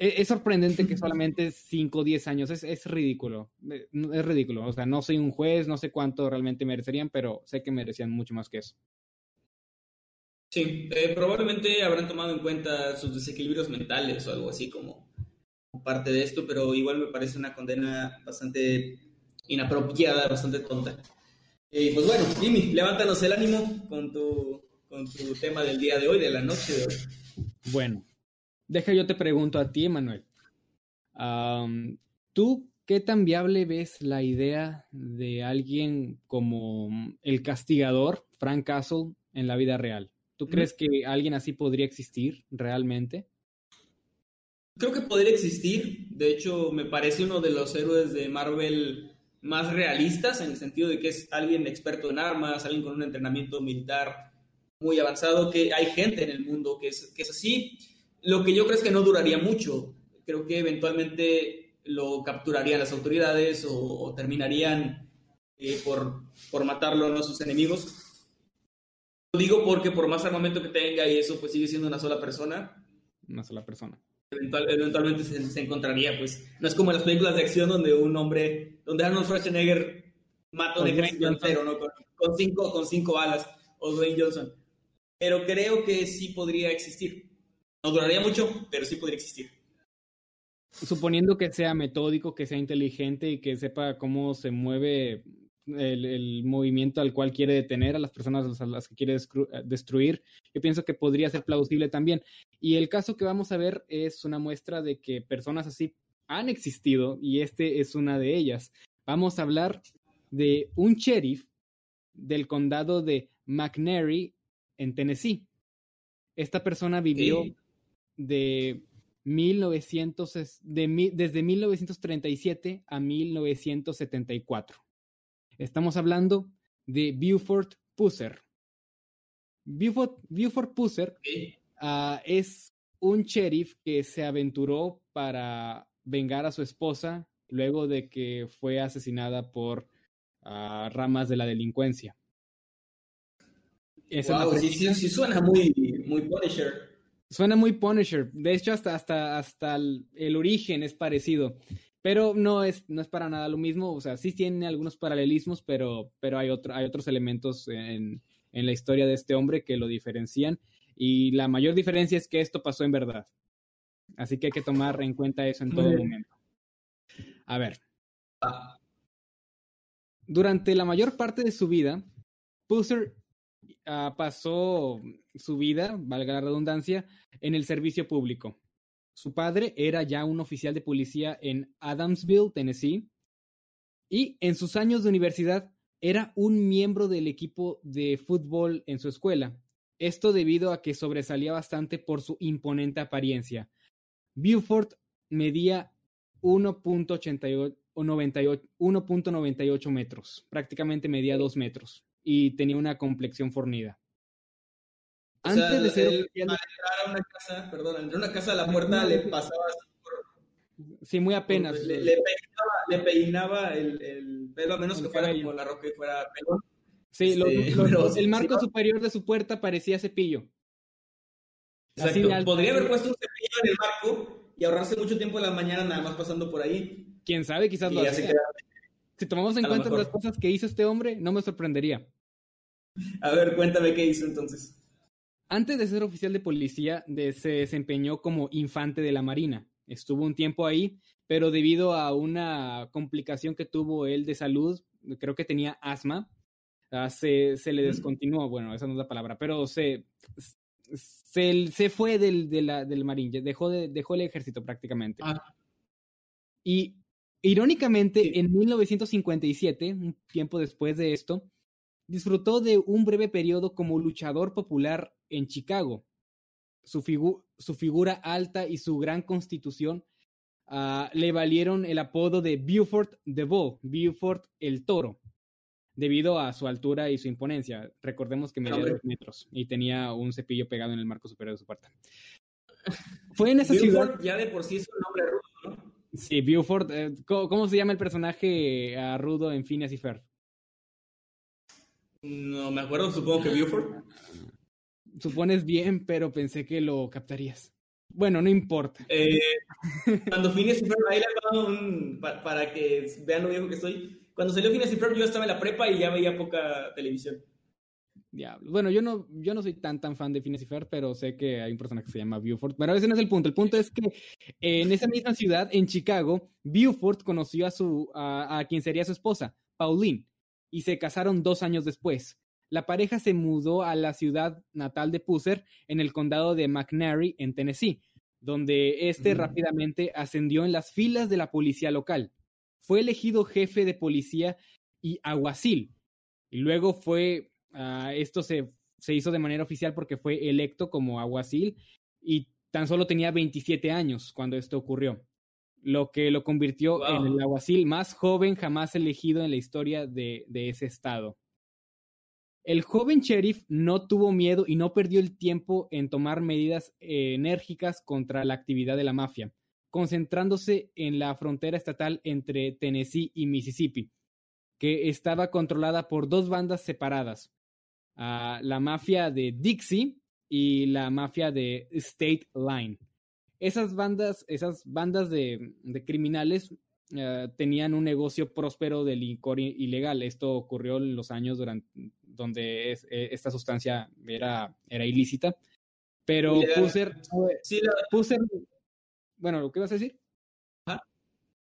Es, es, sorprendente que solamente 5 o 10 años, es, es, ridículo, es ridículo, o sea, no soy un juez, no sé cuánto realmente merecerían, pero sé que merecían mucho más que eso. Sí, eh, probablemente habrán tomado en cuenta sus desequilibrios mentales o algo así como parte de esto, pero igual me parece una condena bastante inapropiada, bastante tonta. Y eh, pues bueno, Jimmy, levántanos el ánimo con tu, con tu tema del día de hoy, de la noche de hoy. Bueno, Deja, yo te pregunto a ti, Emanuel. Um, ¿Tú qué tan viable ves la idea de alguien como el castigador, Frank Castle, en la vida real? ¿Tú crees que alguien así podría existir realmente? Creo que podría existir. De hecho, me parece uno de los héroes de Marvel más realistas, en el sentido de que es alguien experto en armas, alguien con un entrenamiento militar muy avanzado, que hay gente en el mundo que es, que es así. Lo que yo creo es que no duraría mucho. Creo que eventualmente lo capturarían las autoridades o, o terminarían eh, por, por matarlo a ¿no? sus enemigos. Lo digo porque por más armamento que tenga y eso, pues sigue siendo una sola persona. Una sola persona. Eventual, eventualmente se, se, encontraría, pues. No es como en las películas de acción donde un hombre, donde Arnold Schwarzenegger mata un ejército entero, ¿no? Con, con, cinco, con cinco balas, o Dwayne Johnson. Pero creo que sí podría existir. No duraría mucho, pero sí podría existir. Suponiendo que sea metódico, que sea inteligente y que sepa cómo se mueve el, el, movimiento al cual quiere detener a las personas a las que quiere destruir, yo pienso que podría ser plausible también. Y el caso que vamos a ver es una muestra de que personas así han existido y este es una de ellas. Vamos a hablar de un sheriff del condado de McNary en Tennessee. Esta persona vivió sí de 1900, de, desde 1937 a 1974. Estamos hablando de Buford Pusser. Buford, Buford Pusser uh, es un sheriff que se aventuró para vengar a su esposa luego de que fue asesinada por uh, ramas de la delincuencia. Esa wow, es sí, sí, sí, suena muy, muy Punisher. Suena muy Punisher. De hecho, hasta, hasta, hasta el, el, origen es parecido. Pero no es, no es para nada lo mismo, o sea, sí tiene algunos paralelismos, pero, pero hay, otro, hay otros elementos en, en la historia de este hombre que lo diferencian y la mayor diferencia es que esto pasó en verdad. Así que hay que tomar en cuenta eso en todo momento. A ver. Durante la mayor parte de su vida, Pusser uh, pasó su vida, valga la redundancia, en el servicio público. Su padre era ya un oficial de policía en Adamsville, Tennessee, y en sus años de universidad era un miembro del equipo de fútbol en su escuela. Esto debido a que sobresalía bastante por su imponente apariencia. Buford medía 1.98 metros, prácticamente medía 2 metros, y tenía una complexión fornida. Antes de ser él, entrar a una casa, perdón, entrar a una casa a la puerta le pasaba Sí, muy apenas. Le, le, peinaba, le peinaba el, el, pelo, a menos que fuera como la roca y fuera pelo. Sí, lo, este, lo, lo, el marco sí, superior de su puerta parecía cepillo. Exacto. Así, Podría haber puesto un cepillo en el marco y ahorrarse mucho tiempo en la mañana nada más pasando por ahí. Quién sabe, quizás y lo hacía. Si tomamos en cuenta las cosas que hizo este hombre, no me sorprendería. A ver, cuéntame qué hizo entonces. Antes de ser oficial de policía, de, se desempeñó como infante de la Marina. Estuvo un tiempo ahí, pero debido a una complicación que tuvo él de salud, creo que tenía asma, uh, se, se, le descontinuó, bueno, esa no es la palabra, pero se, se, se fue del, de la, del Marín, dejó, de, dejó el ejército prácticamente. Ah. Y irónicamente, en 1957, un tiempo después de esto, disfrutó de un breve periodo como luchador popular en Chicago. Su, figu su figura alta y su gran constitución uh, le valieron el apodo de Buford the Bull, Buford el Toro, debido a su altura y su imponencia. Recordemos que medía dos metros y tenía un cepillo pegado en el marco superior de su puerta. Fue en esa Buford ciudad. Ya de por sí es un nombre rudo. Sí, Buford. Eh, ¿cómo, ¿cómo, se llama el personaje uh, rudo en Phineas y Ferb? No me acuerdo, supongo que Buford. Supones bien, pero pensé que lo captarías. Bueno, no importa. Eh, cuando Phineas y Ferb, ahí un, pa, para que vean lo viejo que estoy. Cuando salió Phineas y Ferb, yo estaba en la prepa y ya veía poca televisión. Diablo. Bueno, yo no, yo no soy tan tan fan de Phineas y Ferb, pero sé que hay un personaje que se llama Buford. Pero ese no es el punto. El punto es que en esa misma ciudad, en Chicago, Buford conoció a su a, a quien sería su esposa, Pauline, y se casaron dos años después. La pareja se mudó a la ciudad natal de Pusser, en el condado de McNary, en Tennessee, donde este mm. rápidamente ascendió en las filas de la policía local. Fue elegido jefe de policía y aguacil. Y luego fue, uh, esto se, se hizo de manera oficial porque fue electo como aguacil y tan solo tenía 27 años cuando esto ocurrió, lo que lo convirtió wow. en el aguacil más joven jamás elegido en la historia de, de ese estado. El joven sheriff no tuvo miedo y no perdió el tiempo en tomar medidas eh, enérgicas contra la actividad de la mafia, concentrándose en la frontera estatal entre Tennessee y Mississippi, que estaba controlada por dos bandas separadas, uh, la mafia de Dixie y la mafia de State Line. Esas bandas, esas bandas de, de criminales Uh, tenían un negocio próspero de licor ilegal. Esto ocurrió en los años durante, donde es, eh, esta sustancia era, era ilícita. Pero Pusser, sí, la... Pusser, bueno, ¿qué vas a decir?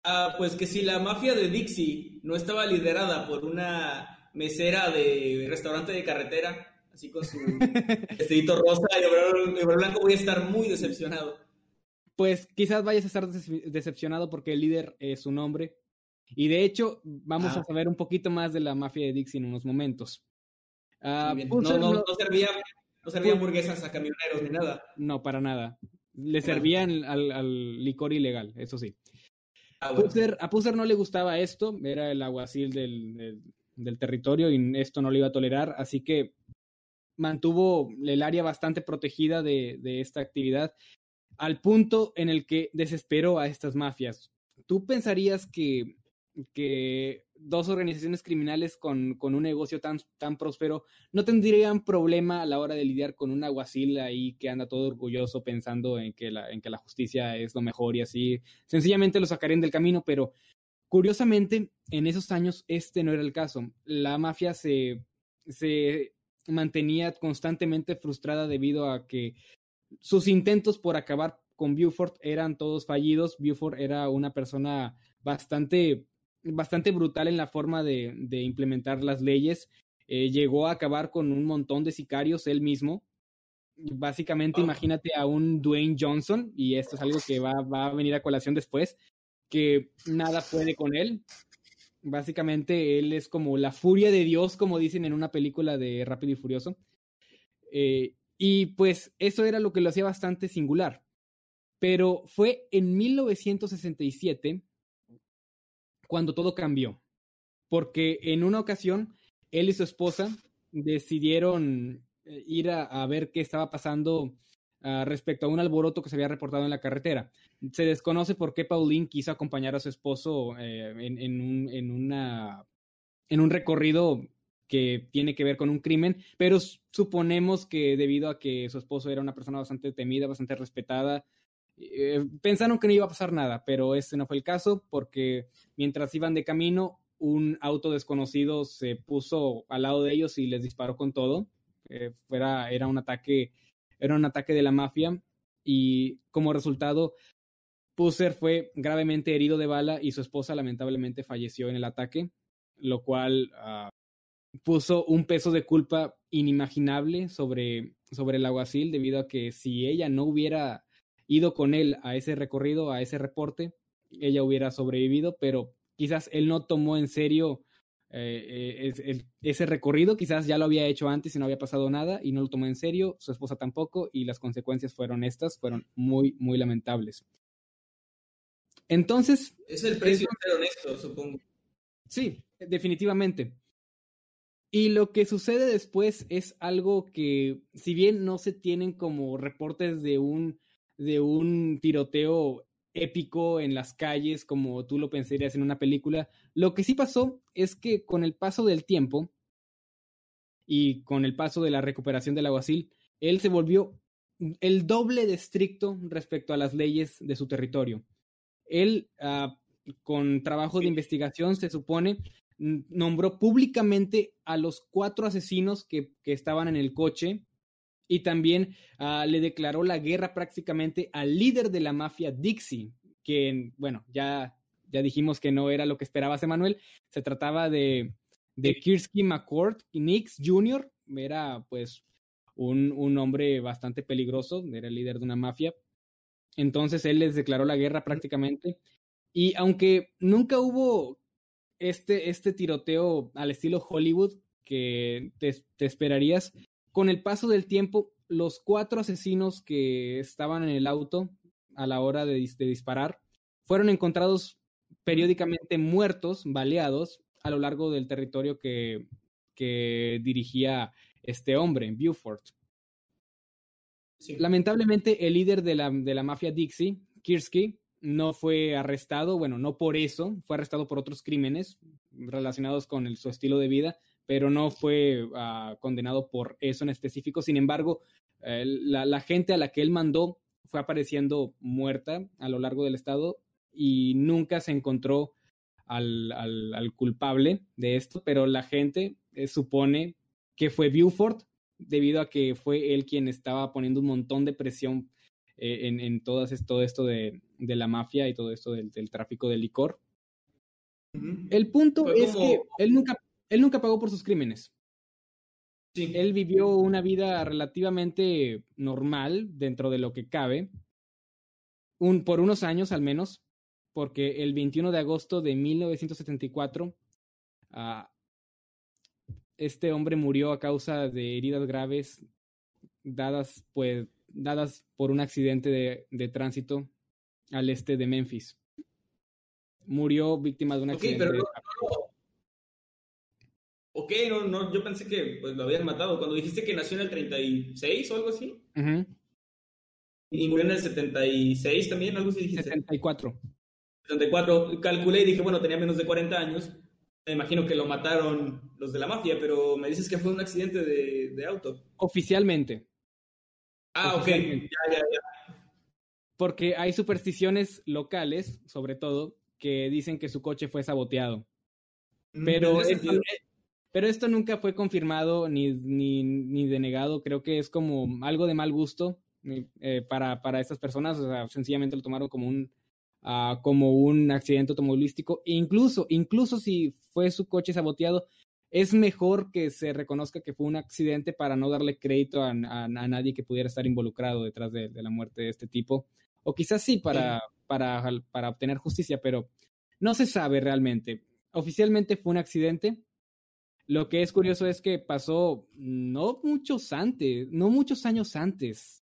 Ah, pues que si la mafia de Dixie no estaba liderada por una mesera de restaurante de carretera, así con su vestidito rosa y obrero blanco, voy a estar muy decepcionado pues quizás vayas a estar decepcionado porque el líder es un hombre. Y de hecho, vamos ah. a saber un poquito más de la mafia de Dixie en unos momentos. Uh, no, no, no, no, servía, no servía hamburguesas a camioneros ni nada. No, para nada. Le servían al, al licor ilegal, eso sí. Ah, bueno. Pusser, a Pusser no le gustaba esto, era el aguacil del, del, del territorio y esto no lo iba a tolerar, así que mantuvo el área bastante protegida de, esta actividad al punto en el que desesperó a estas mafias. ¿Tú pensarías que, que dos organizaciones criminales con, con, un negocio tan, tan próspero no tendrían problema a la hora de lidiar con un aguacil ahí que anda todo orgulloso pensando en que la, en que la justicia es lo mejor y así. Sencillamente lo sacarían del camino, pero curiosamente en esos años este no era el caso. La mafia se, se mantenía constantemente frustrada debido a que sus intentos por acabar con Buford eran todos fallidos. Buford era una persona bastante, bastante brutal en la forma de, de implementar las leyes. Eh, llegó a acabar con un montón de sicarios él mismo. Básicamente, imagínate a un Dwayne Johnson, y esto es algo que va, va a venir a colación después, que nada puede con él. Básicamente, él es como la furia de Dios, como dicen en una película de Rápido y Furioso. Eh, y pues eso era lo que lo hacía bastante singular. Pero fue en 1967 cuando todo cambió. Porque en una ocasión, él y su esposa decidieron eh, ir a, ver qué estaba pasando uh, respecto a un alboroto que se había reportado en la carretera. Se desconoce por qué Pauline quiso acompañar a su esposo eh, en, un, recorrido que tiene que ver con un crimen, pero suponemos que debido a que su esposo era una persona bastante temida, bastante respetada, eh, pensaron que no iba a pasar nada, pero ese no fue el caso porque mientras iban de camino, un auto desconocido se puso al lado de ellos y les disparó con todo. Eh, era un ataque, era un ataque de la mafia y como resultado, Pusser fue gravemente herido de bala y su esposa lamentablemente falleció en el ataque, lo cual uh, puso un peso de culpa inimaginable sobre, sobre el alguacil debido a que si ella no hubiera ido con él a ese recorrido, a ese reporte, ella hubiera sobrevivido, pero quizás él no tomó en serio eh, ese recorrido, quizás ya lo había hecho antes y no había pasado nada y no lo tomó en serio, su esposa tampoco y las consecuencias fueron estas, fueron muy, muy lamentables. Entonces... Es el precio de ser honesto, supongo. Sí, definitivamente. Y lo que sucede después es algo que, si bien no se tienen como reportes de un, de un tiroteo épico en las calles como tú lo pensarías en una película, lo que sí pasó es que con el paso del tiempo y con el paso de la recuperación del aguacil, él se volvió el doble de estricto respecto a las leyes de su territorio. Él, uh, con trabajo de investigación, se supone, nombró públicamente a los cuatro asesinos que, que estaban en el coche y también uh, le declaró la guerra prácticamente al líder de la mafia Dixie, que, bueno, ya, ya dijimos que no era lo que esperabas, Emanuel. Se trataba de, de Kirsky McCord Nix Jr., era pues un, un hombre bastante peligroso, era el líder de una mafia. Entonces él les declaró la guerra prácticamente. Y aunque nunca hubo este, este tiroteo al estilo Hollywood que te, te, esperarías. Con el paso del tiempo, los cuatro asesinos que estaban en el auto a la hora de, de disparar fueron encontrados periódicamente muertos, baleados, a lo largo del territorio que, que dirigía este hombre, en Beaufort. Sí. Lamentablemente, el líder de la, de la mafia Dixie, Kirsky, no fue arrestado, bueno, no por eso, fue arrestado por otros crímenes relacionados con el, su estilo de vida, pero no fue uh, condenado por eso en específico. Sin embargo, eh, la, la, gente a la que él mandó fue apareciendo muerta a lo largo del estado y nunca se encontró al, al, al culpable de esto, pero la gente eh, supone que fue Buford debido a que fue él quien estaba poniendo un montón de presión eh, en, en todo esto de, de, la mafia y todo esto del, del tráfico de licor. Uh -huh. El punto Fue es como... que él nunca, él nunca pagó por sus crímenes. Sí. Él vivió una vida relativamente normal dentro de lo que cabe, un, por unos años al menos, porque el 21 de agosto de 1974 uh, este hombre murió a causa de heridas graves dadas pues dadas por un accidente de, de, tránsito al este de Memphis. Murió víctima de un okay, accidente. Pero no, no, ok, no, no, yo pensé que pues, lo habían matado. Cuando dijiste que nació en el 36 o algo así. Uh -huh. Y murió en el 76 también, algo así dijiste. 74. 74. Calculé y dije, bueno, tenía menos de 40 años. Me imagino que lo mataron los de la mafia, pero me dices que fue un accidente de, de auto. Oficialmente. Ah, ok. Ya, ya, ya. Porque hay supersticiones locales, sobre todo, que dicen que su coche fue saboteado. Mm, Pero. Pero esto nunca fue confirmado ni, ni, ni denegado. Creo que es como algo de mal gusto eh, para, para estas personas. O sea, sencillamente lo tomaron como un, ah, como un accidente automovilístico. E incluso, incluso si fue su coche saboteado, es mejor que se reconozca que fue un accidente para no darle crédito a, a- a nadie que pudiera estar involucrado detrás de, de la muerte de este tipo. O quizás sí para, para, para obtener justicia, pero no se sabe realmente. Oficialmente fue un accidente. Lo que es curioso es que pasó no muchos antes, no muchos años antes,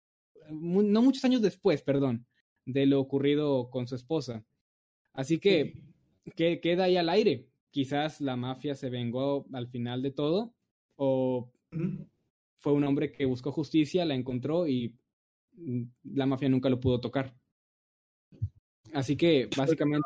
no muchos años después, perdón, de lo ocurrido con su esposa. Así que, que queda ahí al aire. Quizás la mafia se vengó al final de todo, o fue un hombre que buscó justicia, la encontró y mm, la mafia nunca lo pudo tocar. Así que, básicamente,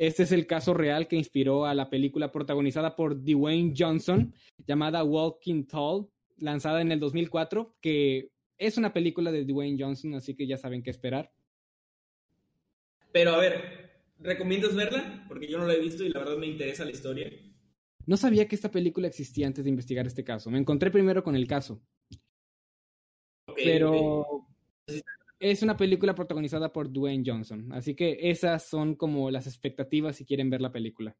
este es el caso real que inspiró a la película protagonizada por Dwayne Johnson, llamada Walking Tall, lanzada en el 2004, que es una película de Dwayne Johnson, así que ya saben qué esperar. Pero a ver, ¿recomiendas verla? Porque yo no la he visto y la verdad me interesa la historia. No sabía que esta película existía antes de investigar este caso. Me encontré primero con el caso, Ok, pero. Es una película protagonizada por Dwayne Johnson, así que esas son como las expectativas si quieren ver la película.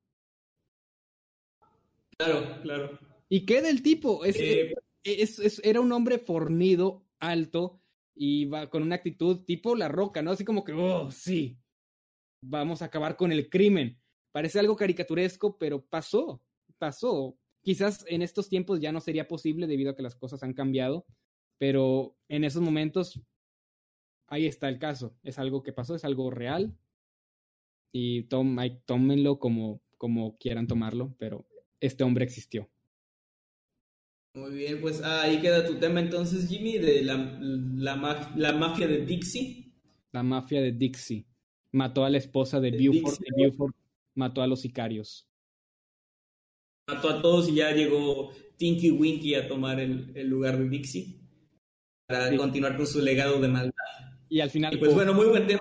Claro, claro. ¿Y qué del tipo? Es, Eh, es- es- era un hombre fornido, alto, y va con una actitud tipo la roca, ¿no? Así como que, oh, sí, vamos a acabar con el crimen. Parece algo caricaturesco, pero pasó, pasó. Quizás en estos tiempos ya no sería posible debido a que las cosas han cambiado, pero en esos momentos ahí está el caso. Es algo que pasó, es algo real. Y tom, tómenlo como, como quieran tomarlo, pero este hombre existió. Muy bien, pues ah, ahí queda tu tema entonces, Jimmy, de la, la, ma- la mafia de Dixie. La mafia de Dixie mató a la esposa de De Buford Dixie. y Buford mató a los sicarios. Mató a todos y ya llegó Tinky Winky a tomar el, el lugar de Dixie para Sí. continuar con su legado de maldad. Y al final, Y pues po- bueno, muy buen tema.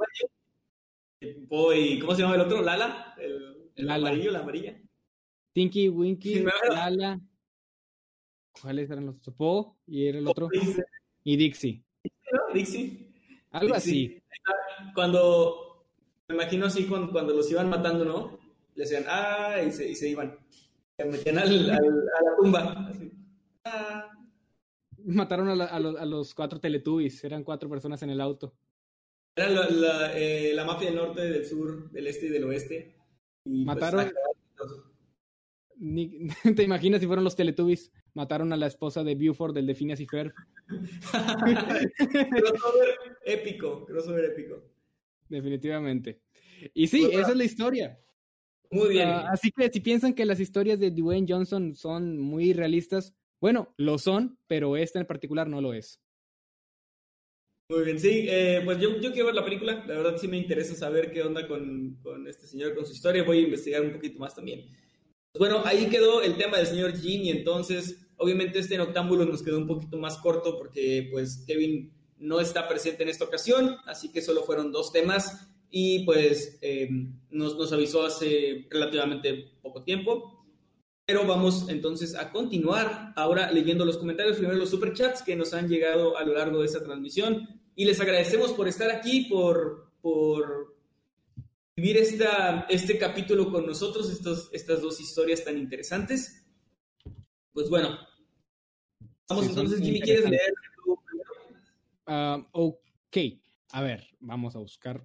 Po y ¿cómo se llama el otro? Lala, el, el Lala. amarillo, la amarilla. Tinky, Winky, Sí, Lala. ¿Cuáles eran los otros? Po y era el otro. Dice, Y Dixie. ¿no? Dixie. Algo Dixie. así. Cuando, me imagino así cuando, cuando los iban matando, ¿no? Le decían, ah, y se, y se iban. Se metían al, al- a la tumba. Así. Ah. Mataron a, la- a los, a los cuatro Teletubbies. Eran cuatro personas en el auto. Era la, la, eh, la mafia del norte, del sur, del este y del oeste. Y, pues, Mataron- acabaron Ni- ¿Te imaginas si fueron los Teletubbies? Mataron a la esposa de Buford, del de Phineas y Ferb. crossover épico, crossover épico. Definitivamente. Y sí, Pues, esa es la historia. Muy bien. Ah, así que si piensan que las historias de Dwayne Johnson son muy realistas, bueno, lo son, pero esta en particular no lo es. Muy bien, sí, eh, pues yo, yo quiero ver la película, la verdad sí me interesa saber qué onda con, con este señor, con su historia, voy a investigar un poquito más también. Bueno, ahí quedó el tema del señor Jean y entonces, obviamente este noctámbulo nos quedó un poquito más corto porque pues Kevin no está presente en esta ocasión, así que solo fueron dos temas y pues eh, nos, nos avisó hace relativamente poco tiempo. Pero vamos entonces a continuar ahora leyendo los comentarios, primero los superchats que nos han llegado a lo largo de esta transmisión. Y les agradecemos por estar aquí, por, por vivir esta, este capítulo con nosotros, estos, estas dos historias tan interesantes. Pues bueno, vamos Sí, entonces, Jimmy, ¿quieres leer? Ah, ok, a ver, vamos a buscar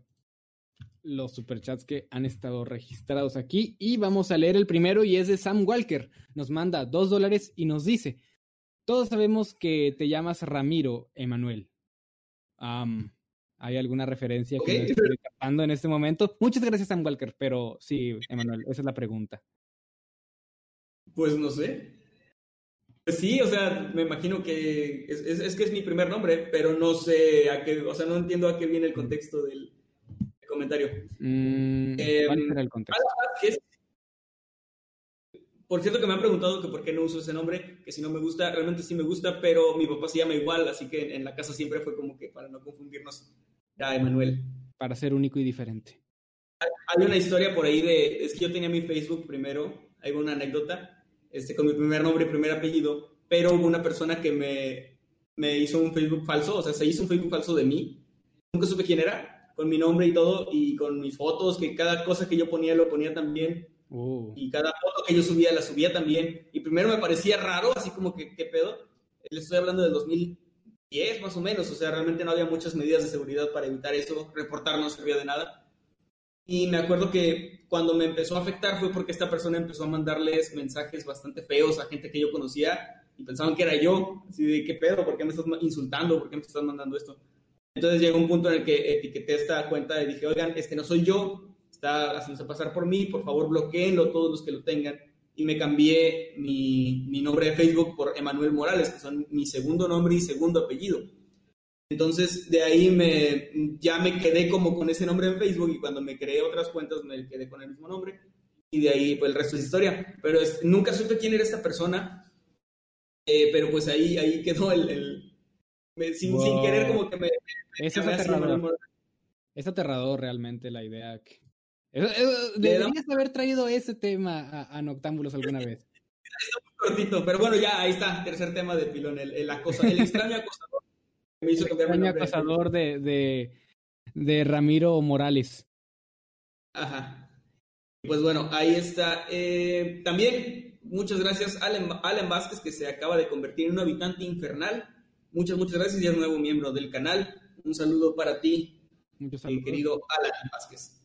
los superchats que han estado registrados aquí y vamos a leer el primero y es de Sam Walker. Nos manda dos dólares y nos dice, todos sabemos que te llamas Ramiro, Emanuel. Am, ¿Hay alguna referencia que no estoy captando en este momento? Muchas gracias, Sam Walker, pero sí, Emanuel, esa es la pregunta. Pues no sé. Pues sí, o sea, me imagino que es, es- es que es mi primer nombre, pero no sé a qué, o sea, no entiendo a qué viene el contexto del comentario. Mm, Em, ¿Cuál será el contexto? Por cierto que me han preguntado que por qué no uso ese nombre, que si no me gusta, realmente sí me gusta, pero mi papá se llama igual, así que en la casa siempre fue como que para no confundirnos, era Emanuel. Para ser único y diferente. Hay una historia por ahí de, es que yo tenía mi Facebook primero, hay una anécdota, este, con mi primer nombre y primer apellido, pero hubo una persona que me, me hizo un Facebook falso, o sea, se hizo un Facebook falso de mí, nunca supe quién era, con mi nombre y todo, y con mis fotos, que cada cosa que yo ponía lo ponía también, uh. y cada foto que yo subía la subía también, y primero me parecía raro, así como que, ¿qué pedo? Le estoy hablando del 2010 más o menos, o sea, realmente no había muchas medidas de seguridad para evitar eso, reportar no servía de nada. Y me acuerdo que cuando me empezó a afectar fue porque esta persona empezó a mandarles mensajes bastante feos a gente que yo conocía y pensaban que era yo. Así de, ¿qué pedo? ¿Por qué me estás insultando? ¿Por qué me estás mandando esto? Entonces llegó un punto en el que etiqueté esta cuenta y dije, oigan, es que no soy yo, está haciéndose pasar por mí, por favor bloqueenlo todos los que lo tengan. Y me cambié mi, mi nombre de Facebook por Emanuel Morales, que son mi segundo nombre y segundo apellido. Entonces, de ahí me, ya me quedé como con ese nombre en Facebook y cuando me creé otras cuentas me quedé con el mismo nombre y de ahí pues el resto es historia. Pero nunca supe quién era esta persona, eh, pero pues ahí, ahí quedó el... sin, sin, querer como que me... es aterrador. Es aterrador realmente la idea que... Deberías haber traído ese tema a, a Noctámbulos alguna vez. Está muy cortito, pero bueno, ya ahí está, tercer tema de pilón, el, el, acosa, el extraño acosador me hizo acosador de, de, Ramiro Morales. Ajá. Pues bueno, ahí está. Eh, también, muchas gracias a Alan, Vázquez, que se acaba de convertir en un habitante infernal. Muchas, muchas gracias y es nuevo miembro del canal. Un saludo para ti, mi querido Alan Vázquez.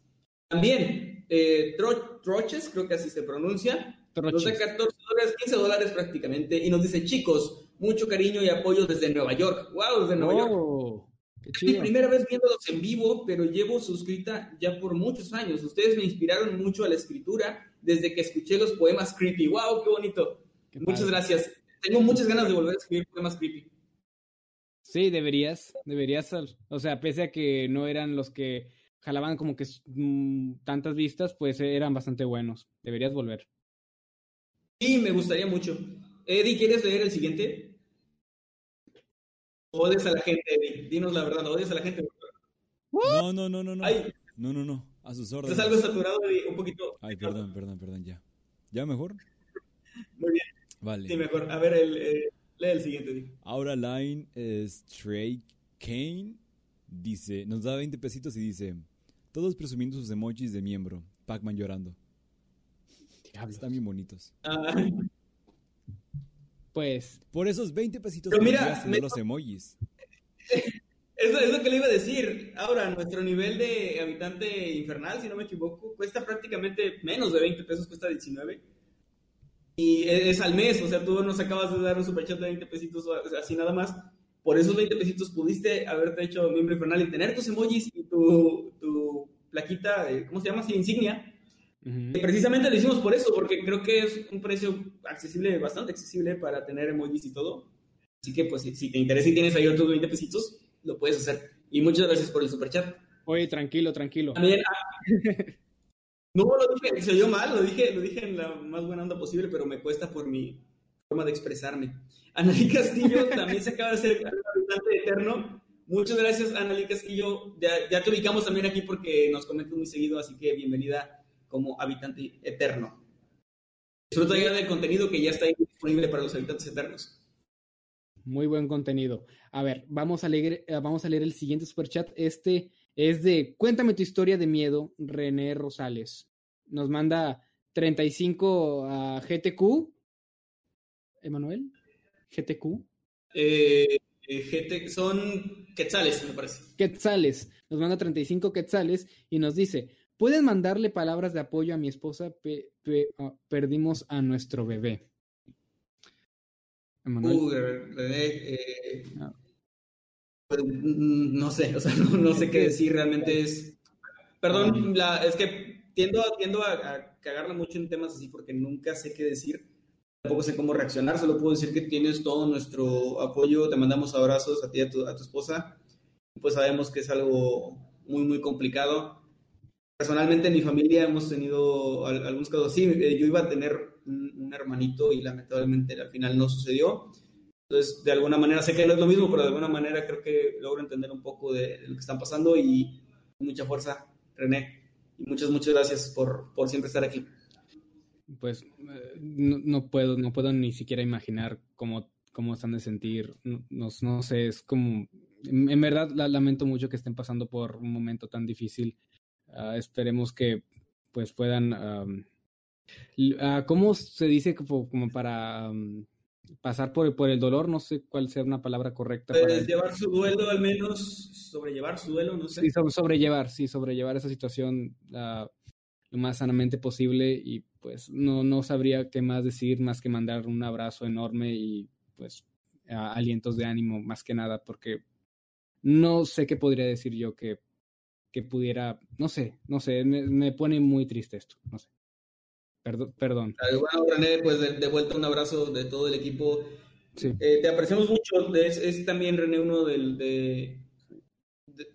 También, eh, Troches, creo que así se pronuncia. Nos da 14 dólares, 15 dólares prácticamente. Y nos dice, chicos, mucho cariño y apoyo desde Nueva York. ¡Wow! Desde Nueva York. Es mi primera vez viéndolos en vivo, pero llevo suscrita ya por muchos años. Ustedes me inspiraron mucho a la escritura desde que escuché los poemas creepy. ¡Wow! ¡Qué bonito! Muchas gracias. Tengo muchas ganas de volver a escribir poemas creepy. Sí, deberías, deberías, o sea, pese a que no eran los que jalaban como que mm, tantas vistas, pues eran bastante buenos. Deberías volver. Sí, me gustaría mucho. Eddie, ¿quieres leer el siguiente? Odias a la gente, Eddie. Dinos la verdad, odias a la gente. No, no, no, no, no. No, no, no. A sus órdenes. Estás algo saturado, Eddie, un poquito. Ay, perdón, perdón, perdón, ya. ¿Ya mejor? Muy bien. Vale. Sí, mejor. A ver, el, eh, lee el siguiente, Eddie. Ahora Line Stray Kane dice, nos da 20 pesitos y dice, todos presumiendo sus emojis de miembro. Pac-Man llorando. Están bien bonitos. Ah. Pues. Por esos 20 pesitos Pero mira, los emojis. Eso es lo que le iba a decir. Ahora, nuestro nivel de habitante infernal, si no me equivoco, cuesta prácticamente menos de 20 pesos, cuesta 19. Y es al mes, o sea, tú nos acabas de dar un superchat de 20 pesitos así nada más. Por esos 20 pesitos pudiste haberte hecho miembro infernal y tener tus emojis y tu, tu plaquita, ¿cómo se llama? Sí, insignia precisamente lo hicimos por eso, porque creo que es un precio accesible, bastante accesible para tener emojis y todo. Así que, pues, si, te interesa y tienes ahí otros 20 pesitos, lo puedes hacer. Y muchas gracias por el superchat. Oye, tranquilo, tranquilo. También, ah, no lo dije, se oyó mal, lo dije, lo dije en la más buena onda posible, pero me cuesta por mi forma de expresarme. Analí Castillo también se acaba de hacer habitante eterno. Muchas gracias, Analí Castillo. Ya, ya, te ubicamos también aquí porque nos comentas muy seguido, así que bienvenida como habitante eterno. Disfruta ya del contenido que ya está disponible para los habitantes eternos. Muy buen contenido. A ver, vamos a leer, eh, vamos a leer el siguiente superchat. Este es de Cuéntame tu historia de miedo, René Rosales. Nos manda 35 a GTQ. ¿Emanuel? ¿GTQ? Eh, eh son quetzales, me parece. Quetzales. Nos manda 35 quetzales y nos dice: Pueden mandarle palabras de apoyo a mi esposa. Ah, perdimos a nuestro bebé. Uh, eh, ah. pues, no sé, o sea, no, sé qué decir, realmente es... Perdón, la, es que tiendo, tiendo a, cagarla mucho en temas así porque nunca sé qué decir, tampoco sé cómo reaccionar, solo puedo decir que tienes todo nuestro apoyo, te mandamos abrazos a ti y a tu, a tu esposa, pues sabemos que es algo muy, muy complicado personalmente en mi familia hemos tenido algunos casos así. Eh, yo iba a tener un, hermanito y lamentablemente al final no sucedió. Entonces, de alguna manera, sé que no es lo mismo, pero de alguna manera creo que logro entender un poco de, lo que están pasando y mucha fuerza, René. Y muchas, muchas gracias por, por siempre estar aquí. Pues eh, no, puedo, no puedo ni siquiera imaginar cómo, cómo están de sentir. No, no, sé, es como, en, verdad lamento mucho que estén pasando por un momento tan difícil. Ah, esperemos que pues puedan, uh, ¿cómo se dice como, como para pasar por, por el dolor? No sé cuál sea una palabra correcta. Pues, llevar su duelo al menos, sobrellevar su duelo, no sé. Sí, sobrellevar, sí, sobrellevar esa situación uh, lo más sanamente posible y pues no, no sabría qué más decir más que mandar un abrazo enorme y pues alientos de ánimo más que nada porque no sé qué podría decir yo que que pudiera, no sé, no sé, me, pone muy triste esto, no sé. Perdón. perdón. Bueno, René, pues de, vuelta un abrazo de todo el equipo. Sí. Eh, te apreciamos mucho. Es, también, René, uno del, de,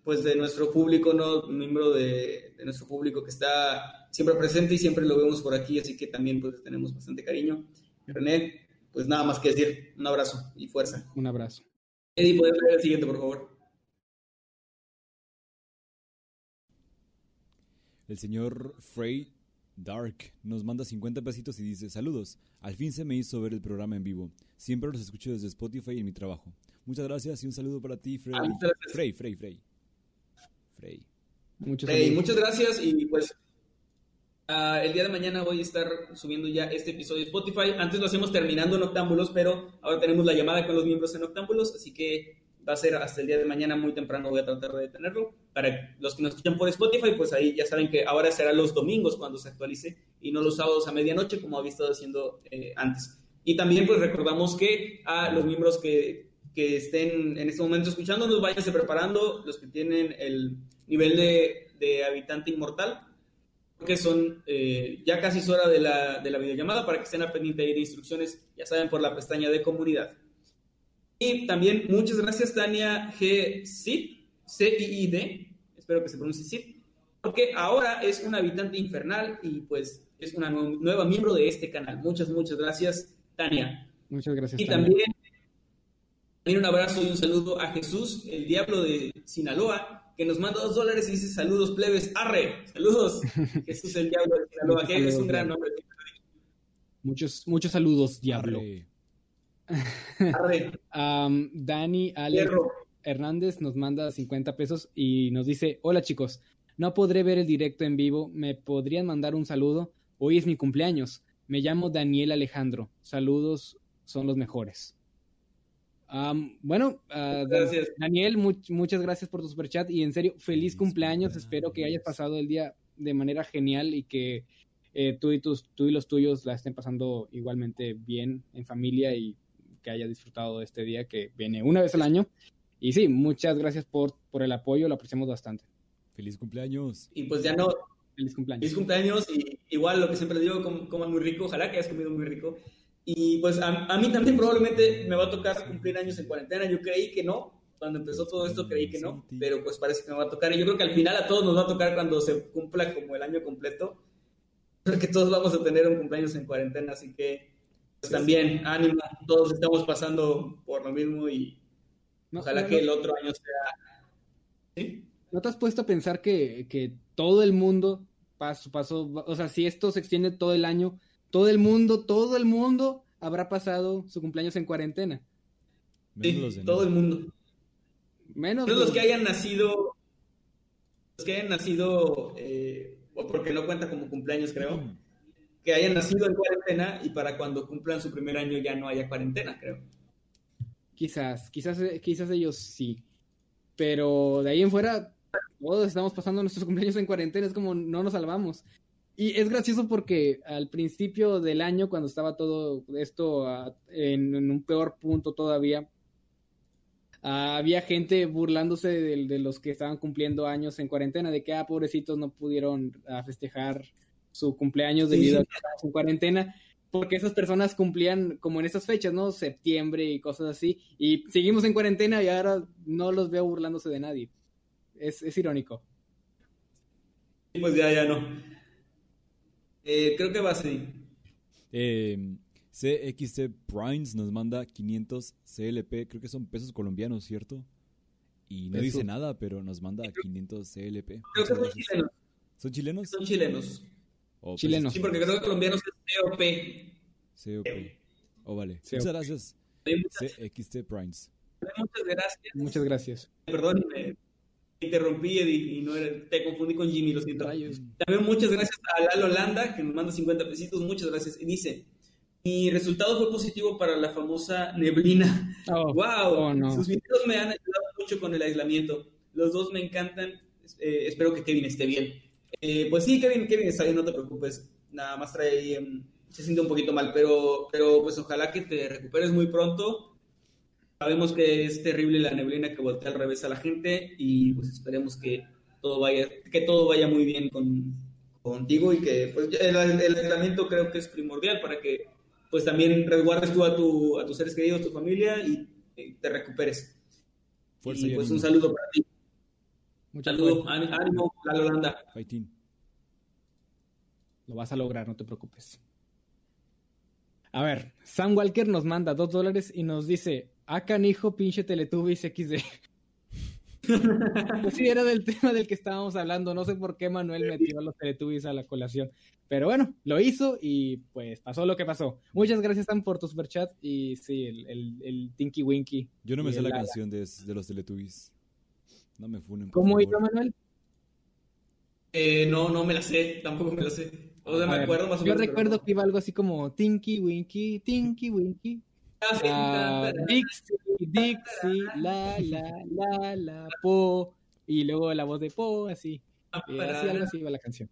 pues de nuestro público, ¿no? Un miembro de, de, nuestro público que está siempre presente y siempre lo vemos por aquí, así que también pues tenemos bastante cariño. René, pues nada más que decir, un abrazo y fuerza. Un abrazo. Eddie, ¿puedes leer el siguiente, por favor? El señor Frey Dark nos manda 50 pesitos y dice, saludos, al fin se me hizo ver el programa en vivo. Siempre los escucho desde Spotify y en mi trabajo. Muchas gracias y un saludo para ti, Frey. Ah, Frey, Frey, Frey. Frey. Muchas, muchas gracias y pues ah, el día de mañana voy a estar subiendo ya este episodio de Spotify. Antes lo hacemos terminando en Octámbulos, pero ahora tenemos la llamada con los miembros en Octámbulos, así que va a ser hasta el día de mañana muy temprano, voy a tratar de tenerlo. Para los que nos escuchan por Spotify, pues ahí ya saben que ahora será los domingos cuando se actualice y no los sábados a medianoche como había estado haciendo eh, antes. Y también pues recordamos que a los miembros que, que estén en este momento escuchándonos, váyanse preparando, los que tienen el nivel de, de habitante inmortal, porque son eh, ya casi es hora de la, de la videollamada para que estén a pendiente de instrucciones, ya saben, por la pestaña de comunidad. Y también muchas gracias Tania G. Cid, C-I-I-D, espero que se pronuncie Cid, porque ahora es un habitante infernal y pues es una nueva miembro de este canal. Muchas, muchas gracias Tania. Muchas gracias. Y también, también un abrazo y un saludo a Jesús, el diablo de Sinaloa, que nos manda dos dólares y dice saludos plebes, arre, saludos. Jesús el diablo de Sinaloa, que es un gran nombre. Muchos, muchos saludos, diablo. Dani Alex Hernández nos manda 50 pesos y nos dice, hola chicos, no podré ver el directo en vivo, ¿me podrían mandar un saludo? Hoy es mi cumpleaños, me llamo Daniel Alejandro, saludos, son los mejores. bueno, ah, Daniel, muchas gracias por tu superchat y en serio, feliz cumpleaños, espero que hayas pasado el día de manera genial y que eh, tú, y tus, tú y los tuyos la estén pasando igualmente bien en familia y que haya disfrutado de este día que viene una vez al año. Y sí, muchas gracias por, por el apoyo, lo apreciamos bastante. Feliz cumpleaños. Y pues ya no. Feliz cumpleaños. Feliz cumpleaños y igual lo que siempre digo, coman muy rico, ojalá que hayas comido muy rico. Y pues a, a, mí también probablemente me va a tocar cumplir años en cuarentena. Yo creí que no, cuando empezó todo esto creí que no, pero pues parece que me va a tocar. Y yo creo que al final a todos nos va a tocar cuando se cumpla como el año completo. Porque todos vamos a tener un cumpleaños en cuarentena, así que pues también, ánimo, todos estamos pasando por lo mismo y ojalá que el otro año sea... ¿No te has puesto a pensar que, que todo el mundo pasó, pasó, o sea, si esto se extiende todo el año, todo el mundo, todo el mundo habrá pasado su cumpleaños en cuarentena? Sí, todo el mundo. Menos los, que hayan nacido, los que hayan nacido, eh, porque no cuenta como cumpleaños, creo. Mm que hayan nacido en cuarentena y para cuando cumplan su primer año ya no haya cuarentena, creo. Quizás, quizás, quizás ellos sí. Pero de ahí en fuera, todos estamos pasando nuestros cumpleaños en cuarentena, es como no nos salvamos. Y es gracioso porque al principio del año, cuando estaba todo esto en, un peor punto todavía, ah, había gente burlándose de, los que estaban cumpliendo años en cuarentena, de que, ah, pobrecitos, no pudieron ah, festejar su cumpleaños debido a su cuarentena, porque esas personas cumplían como en esas fechas, ¿no? Septiembre y cosas así, y seguimos en cuarentena y ahora no los veo burlándose de nadie. Es, es irónico. Pues ya, ya no. Eh, creo que va así. Eh, CXT Primes nos manda 500 CLP, creo que son pesos colombianos, ¿cierto? Y no dice nada, pero nos manda 500 CLP. Creo que son chilenos. ¿Son chilenos? Son chilenos. Oh, pues, Chilenos. Sí, porque creo que colombianos es COP. COP. Oh, vale. COP. Muchas gracias. CXT Primes. muchas gracias. Muchas gracias. Perdón, me interrumpí y no era- te confundí con Jimmy, lo siento. Rayos. También muchas gracias a Lalo Landa, que nos manda 50 pesitos, muchas gracias. Y dice, mi resultado fue positivo para la famosa neblina. Oh, ¡Wow! oh, no. Sus videos me han ayudado mucho con el aislamiento. Los dos me encantan. Eh, espero que Kevin esté bien. Eh, pues sí, Kevin, Kevin está bien, no te preocupes. Nada más trae ahí, em, se siente un poquito mal, pero, pero pues ojalá que te recuperes muy pronto. Sabemos que es terrible la neblina que voltea al revés a la gente y pues esperemos que todo vaya, que todo vaya muy bien con, contigo y que pues el, el aislamiento creo que es primordial para que pues también resguardes tú a, tu, a tus seres queridos, tu familia y te recuperes. Fuerza y y pues un saludo para ti. Mucha Saludo, fuerza. án- ánimo, la Holanda. Fighting. Lo vas a lograr, no te preocupes. A ver, Sam Walker nos manda dos dólares y nos dice, ah, canijo, pinche Teletubbies XD. pues sí, era del tema del que estábamos hablando. No sé por qué Manuel metió a los Teletubbies a la colación. Pero bueno, lo hizo y pues pasó lo que pasó. Muchas gracias, Sam, por tu superchat. Y sí, el, el, el Tinky Winky. Yo no me sé la Lala. canción de, de los Teletubbies. No me funen. ¿Cómo iba, Manuel? Eh, no, no me la sé, tampoco me la sé. O sea, A me ver, acuerdo más o Yo pero recuerdo que iba algo así como Tinky Winky, Tinky Winky. Ah, Ah, Dixie, Dixie, la, la, la, la, po. Y luego la voz de po, así. ta, Y así algo así iba la canción.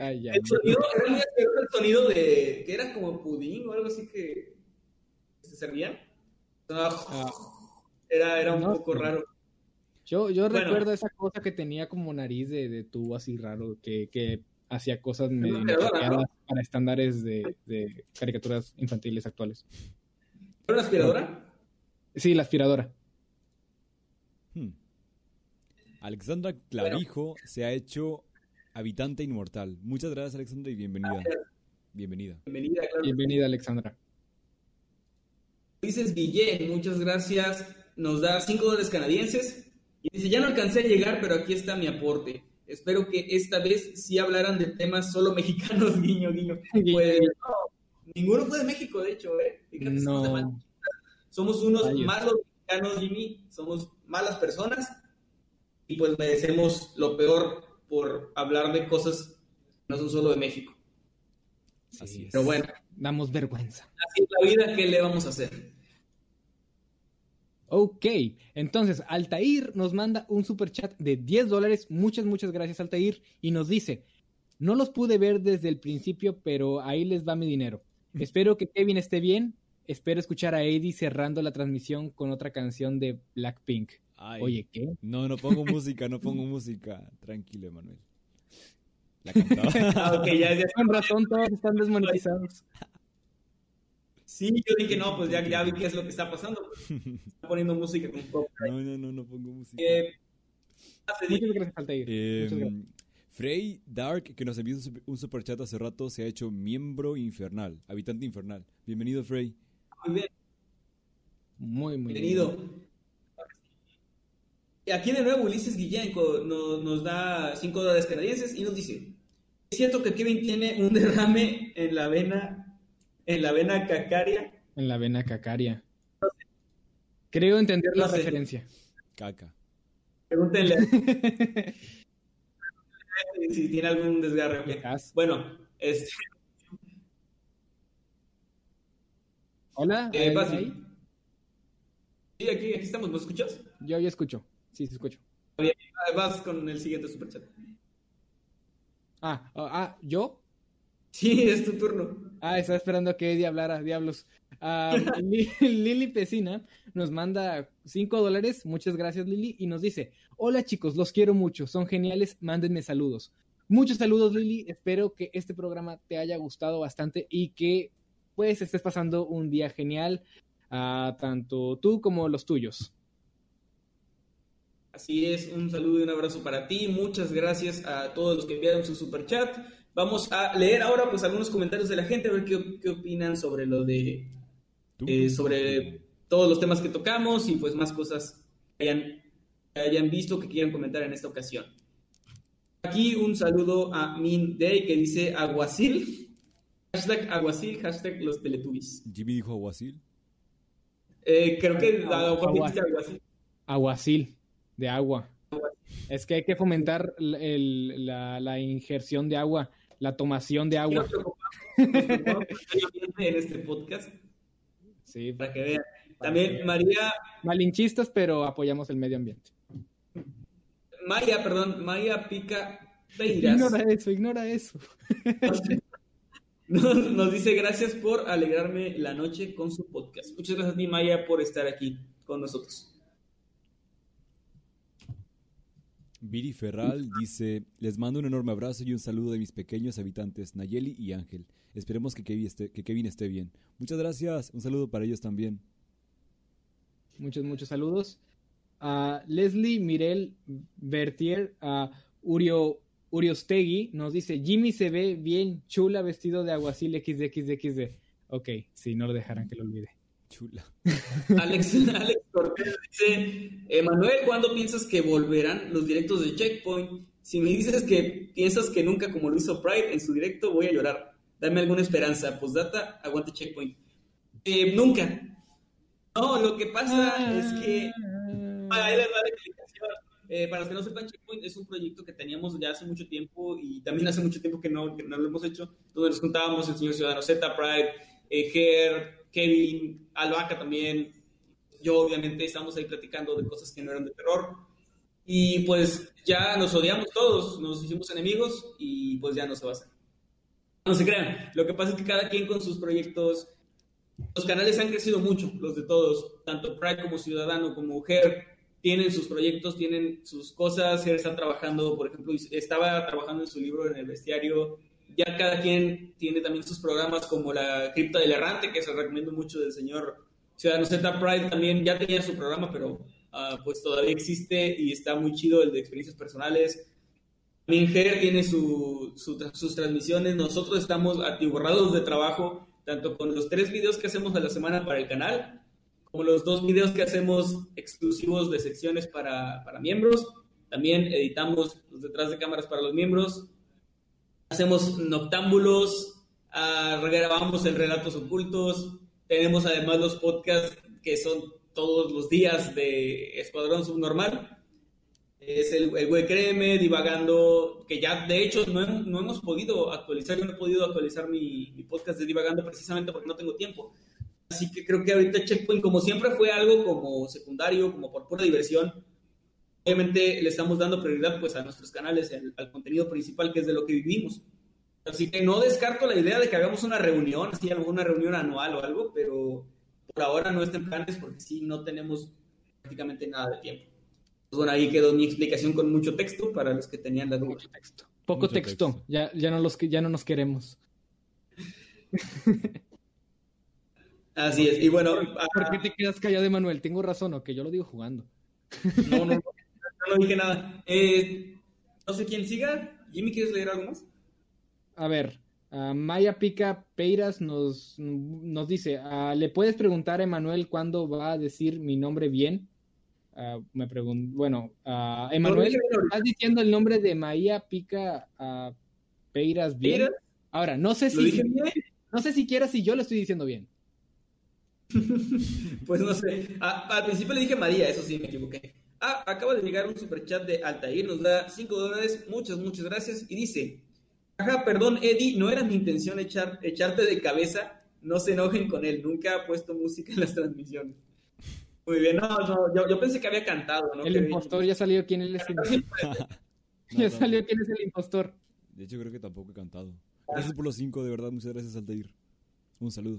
ay, ya. El sonido, era muy asqueroso el sonido de que era como pudín o algo así que se servían. Ah. Era, era un No, poco sí. raro. Yo, yo Bueno. recuerdo esa cosa que tenía como nariz de, de tubo así raro, que, que hacía cosas medio para estándares de, de caricaturas infantiles actuales. ¿Era una aspiradora? Sí, la aspiradora. Hmm. Alexandra Clavijo se ha hecho habitante inmortal. Muchas gracias, Alexandra, y bienvenida. Bienvenida. Bienvenida, claro. Bienvenida, Alexandra. Dices Guillén, muchas gracias. Nos da 5 dólares canadienses. Y dice, ya no alcancé a llegar, pero aquí está mi aporte. Espero que esta vez sí hablaran de temas solo mexicanos, guiño, guiño. Pues no, ninguno fue de México, de hecho, ¿eh? Fíjate, No. somos unos Rayos. malos mexicanos, Jimmy. Somos malas personas. Y pues merecemos lo peor por hablar de cosas que no son solo de México. Así es. Pero bueno, Damos vergüenza. así es la vida, ¿qué le vamos a hacer? Ok, entonces Altair nos manda un super chat de 10 dólares. Muchas, muchas gracias, Altair. Y nos dice: No los pude ver desde el principio, pero ahí les va mi dinero. Espero que Kevin esté bien. Espero escuchar a Eddie cerrando la transmisión con otra canción de Blackpink. Ay, Oye, ¿qué? No, no pongo música, no pongo música. Tranquilo, Emanuel. La cantaba. Ah, ok, ya, ya. Con razón, todos están desmonetizados. Sí, yo dije, no, pues ya, ya vi qué es lo que está pasando. Está poniendo música con copyright. No, no, no, no pongo música. Eh, hace Muchas gracias, Altair. Eh, Muchas gracias. Frey Dark, que nos envió un super- un superchat hace rato, se ha hecho miembro infernal, habitante infernal. Bienvenido, Frey. muy bien, Muy, muy bien. bienvenido. Y aquí de nuevo Ulises Guillén nos da 5 dólares canadienses y nos dice, ¿es cierto que Kevin tiene un derrame en la vena, en la vena cacaria? En la vena cacaria. Creo entender la No sé. referencia. Caca. Pregúntenle si tiene algún desgarre. Bueno, este, Hola. eh, ¿ahí-? Sí, aquí, aquí estamos, ¿me escuchas? Yo, yo escucho. Sí, sí, escucho. Bien, vas con el siguiente superchat. Ah, ah, ¿yo? Sí, es tu turno. Ah, estaba esperando a que Eddie hablara, diablos. Ah, Li- Lili Pesina nos manda 5 dólares, muchas gracias Lili, y nos dice, hola chicos, los quiero mucho, son geniales, mándenme saludos. Muchos saludos Lili, espero que este programa te haya gustado bastante y que pues estés pasando un día genial, ah, tanto tú como los tuyos. Así es, un saludo y un abrazo para ti. Muchas gracias a todos los que enviaron su superchat. Vamos a leer ahora pues algunos comentarios de la gente, a ver qué, qué opinan sobre lo de... Eh, sobre todos los temas que tocamos y pues más cosas que hayan, que hayan visto que quieran comentar en esta ocasión. Aquí un saludo a Min Day que dice aguacil. Hashtag aguacil, hashtag los teletubbies. Jimmy dijo aguacil. Eh, creo que aguacil. aguacil, de agua. Es que hay que fomentar el, la, la, injerción de agua, la tomación de agua. en este podcast. Sí. Para que vean. También María. Malinchistas, pero apoyamos el medio ambiente. Maya, perdón, Maya Pica Peiras. Ignora eso, ignora eso. Nos, dice gracias por alegrarme la noche con su podcast. Muchas gracias a ti, Maya, por estar aquí con nosotros. Viri Ferral dice, les mando un enorme abrazo y un saludo de mis pequeños habitantes, Nayeli y Ángel. Esperemos que Kevin esté, bien. Muchas gracias, un saludo para ellos también. Muchos, muchos saludos a Leslie Mirel Bertier, a Urio, Uriostegui, nos dice, Jimmy se ve bien chula vestido de aguacil XD, Ok, sí, no lo dejarán que lo olvide. Chula. Alex, Alex Cortés dice, Emanuel, ¿cuándo piensas que volverán los directos de Checkpoint? Si me dices que piensas que nunca como lo hizo Pride en su directo, voy a llorar. Dame alguna esperanza. Postdata, aguante Checkpoint. Eh, nunca. No, lo que pasa es que ahí les la explicación. Eh, para los que no sepan, Checkpoint es un proyecto que teníamos ya hace mucho tiempo y también hace mucho tiempo que no, que no lo hemos hecho, donde nos juntábamos el señor Ciudadano Z, Pride, eh, Ger, Kevin, Albaca también, yo obviamente estamos ahí platicando de cosas que no eran de terror y pues ya nos odiamos todos, nos hicimos enemigos y pues ya no se va. No se crean, lo que pasa es que cada quien con sus proyectos, los canales han crecido mucho, los de todos, tanto Pride como Ciudadano, como Ger, tienen sus proyectos, tienen sus cosas, él está trabajando, por ejemplo, estaba trabajando en su libro en el bestiario, ya cada quien tiene también sus programas como la cripta del errante, que se recomiendo mucho del señor Ciudadano Z Pride, también ya tenía su programa, pero uh, pues todavía existe y está muy chido el de experiencias personales. También Ger tiene su, sus transmisiones, nosotros estamos atiborrados de trabajo, tanto con los tres videos que hacemos a la semana para el canal, como los dos videos que hacemos exclusivos de secciones para, para miembros. También editamos los detrás de cámaras para los miembros. Hacemos noctámbulos, uh, regrabamos en relatos ocultos. Tenemos además los podcasts que son todos los días de Escuadrón Subnormal. Es el, el Güey Créeme, Divagando, que ya de hecho no, no, hemos podido actualizar. Yo no he podido actualizar mi, mi podcast de Divagando precisamente porque no tengo tiempo Así que creo que ahorita Checkpoint, como siempre, fue algo como secundario, como por pura diversión. Obviamente le estamos dando prioridad pues a nuestros canales, al, contenido principal que es de lo que vivimos. Así que no descarto la idea de que hagamos una reunión, así alguna reunión anual o algo, pero por ahora no está en planes porque sí no tenemos prácticamente nada de tiempo. Pues bueno, ahí quedó mi explicación con mucho texto para los que tenían la duda. texto. Poco texto. Ya, ya, no los, ya no nos queremos. Así es, y bueno. ¿Por, qué te quedas callado, Manuel? Tengo razón, o que yo lo digo jugando. No, no, no, dije nada. Eh, no sé quién siga. Jimmy, ¿quieres leer algo más? A ver, Maya Pica Peiras nos, nos dice: uh, ¿Le puedes preguntar a Emanuel cuándo va a decir mi nombre bien? Uh, me pregunto, bueno, Emanuel, ¿estás diciendo el nombre de Maya Pica Peiras bien? Ahora, no sé si, no sé siquiera si yo lo estoy diciendo bien. pues no sé. al principio le dije María, eso sí, me equivoqué. Ah, acaba de llegar un superchat de Altair, nos da 5 dólares, muchas, muchas gracias. Y dice, ajá, perdón, Eddie, no era mi intención echar, echarte de cabeza, no se enojen con él, nunca ha puesto música en las transmisiones. Muy bien, no, no, yo, pensé que había cantado, ¿no? El impostor ya salió quién es el Ya salió quién es el impostor. De hecho, creo que tampoco he cantado. Gracias por los 5, de verdad, muchas gracias, Altair. Un saludo.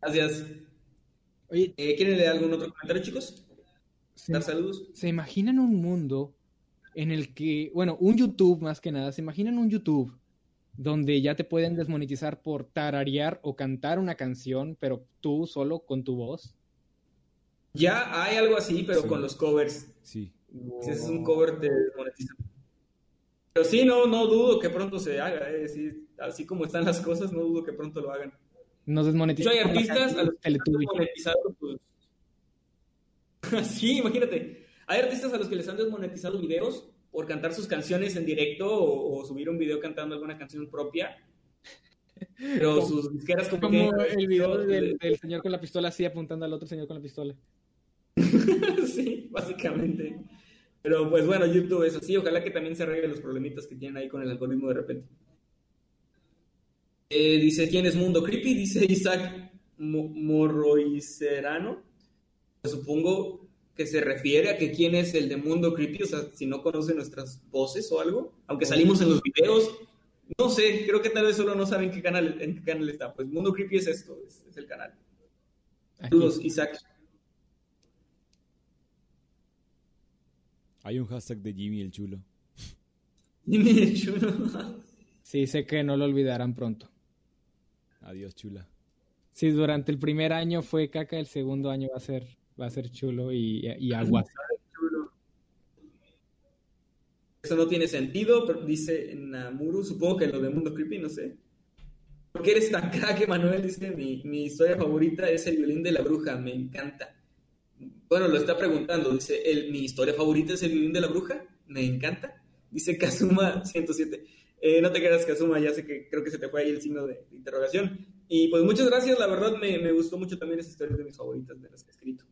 Gracias. Oye, eh, ¿quieren leer algún otro comentario, chicos? Dar saludos. ¿Se imaginan un mundo en el que, bueno, un YouTube más que nada, ¿se imaginan un YouTube donde ya te pueden desmonetizar por tararear o cantar una canción, pero tú solo con tu voz? Ya hay algo así, pero con los covers. Sí. Si es un cover, te desmonetizan. Pero sí, no, no dudo que pronto se haga, eh, así como están las cosas, no dudo que pronto lo hagan. Nos desmonetizan. Hay artistas a los que pues... sí, imagínate. Hay artistas a los que les han desmonetizado videos por cantar sus canciones en directo o, subir un video cantando alguna canción propia. Pero sus disqueras como, como el video del, señor con la pistola así apuntando al otro señor con la pistola. sí, básicamente. Pero pues bueno, YouTube es así. Ojalá que también se arreglen los problemitas que tienen ahí con el algoritmo de repente. Eh, dice, ¿quién es Mundo Creepy? Dice Isaac Morroicerano. Supongo que se refiere a que quién es el de Mundo Creepy, o sea, si no conoce nuestras voces o algo, aunque salimos en los videos, no sé, creo que tal vez solo no saben qué canal, en qué canal está. Pues Mundo Creepy es esto, es, el canal. Saludos, Isaac. Hay un hashtag de Jimmy el Chulo. Jimmy el Chulo. sí, sé que no lo olvidarán pronto. Adiós, chula. Sí, durante el primer año fue caca, el segundo año va a ser va a ser chulo y, y agua. Eso no tiene sentido, pero dice Namuru, supongo que lo de Mundo Creepy, no sé. ¿Por qué eres tan crack, Manuel? Dice, mi, mi historia favorita es el violín de la bruja, me encanta. Bueno, lo está preguntando, dice, el, mi historia favorita es el violín de la bruja, me encanta. Dice Kazuma 107. Eh, no te quedas, Kazuma, ya sé que creo que se te fue ahí el signo de, interrogación. Y pues muchas gracias, la verdad me, me, gustó mucho también esa historia de mis favoritas de las que he escrito.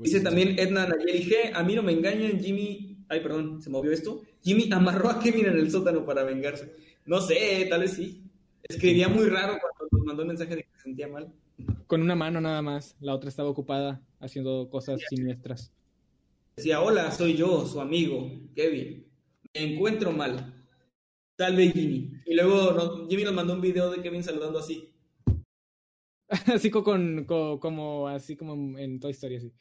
Dice también Edna Nayeli G. A mí no me engañan, Jimmy. Ay, perdón, se movió esto. Jimmy amarró a Kevin en el sótano para vengarse. No sé, tal vez sí. Escribía muy raro cuando nos mandó el mensaje de que se sentía mal. Con una mano nada más. La otra estaba ocupada haciendo cosas siniestras. Decía: Hola, soy yo, su amigo, Kevin. Me encuentro mal. Tal vez Jimmy. Y luego Jimmy nos mandó un video de Kevin saludando así. así con, como así como en Toy Story así.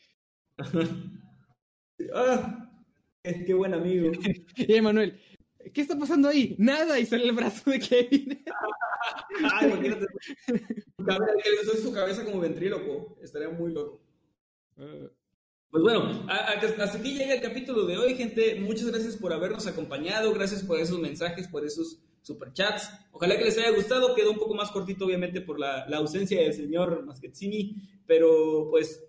ah, qué buen amigo. y Emanuel, ¿qué está pasando ahí? Nada, y sale el brazo de Kevin. Ay, imagínate. Eso es su cabeza como ventríloco. Estaría muy loco. Ah. Pues bueno, hasta aquí llega el capítulo de hoy, gente. Muchas gracias por habernos acompañado. Gracias por esos mensajes, por esos superchats. Ojalá que les haya gustado. Quedó un poco más cortito, obviamente, por la, ausencia del señor Maschezzini, pero pues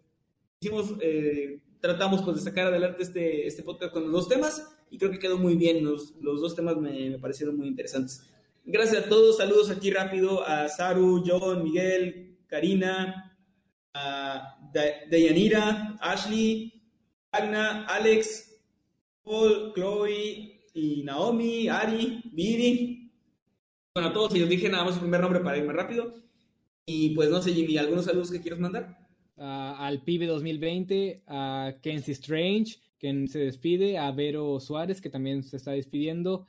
hicimos, eh, tratamos pues, de sacar adelante este, este podcast con los dos temas y creo que quedó muy bien. Los, los dos temas me, me, parecieron muy interesantes. Gracias a todos. Saludos aquí rápido a Saru, John, Miguel, Karina, a Deyanira, Ashley, Agna, Alex, Paul, Chloe y Naomi, Ari, Viri, bueno, a todos, les dije nada más su primer nombre para irme rápido. Y pues no sé, Jimmy, ¿algunos saludos que quieras mandar? al Pibe 2020, a Kenzie Strange, quien se despide, a Vero Suárez, que también se está despidiendo,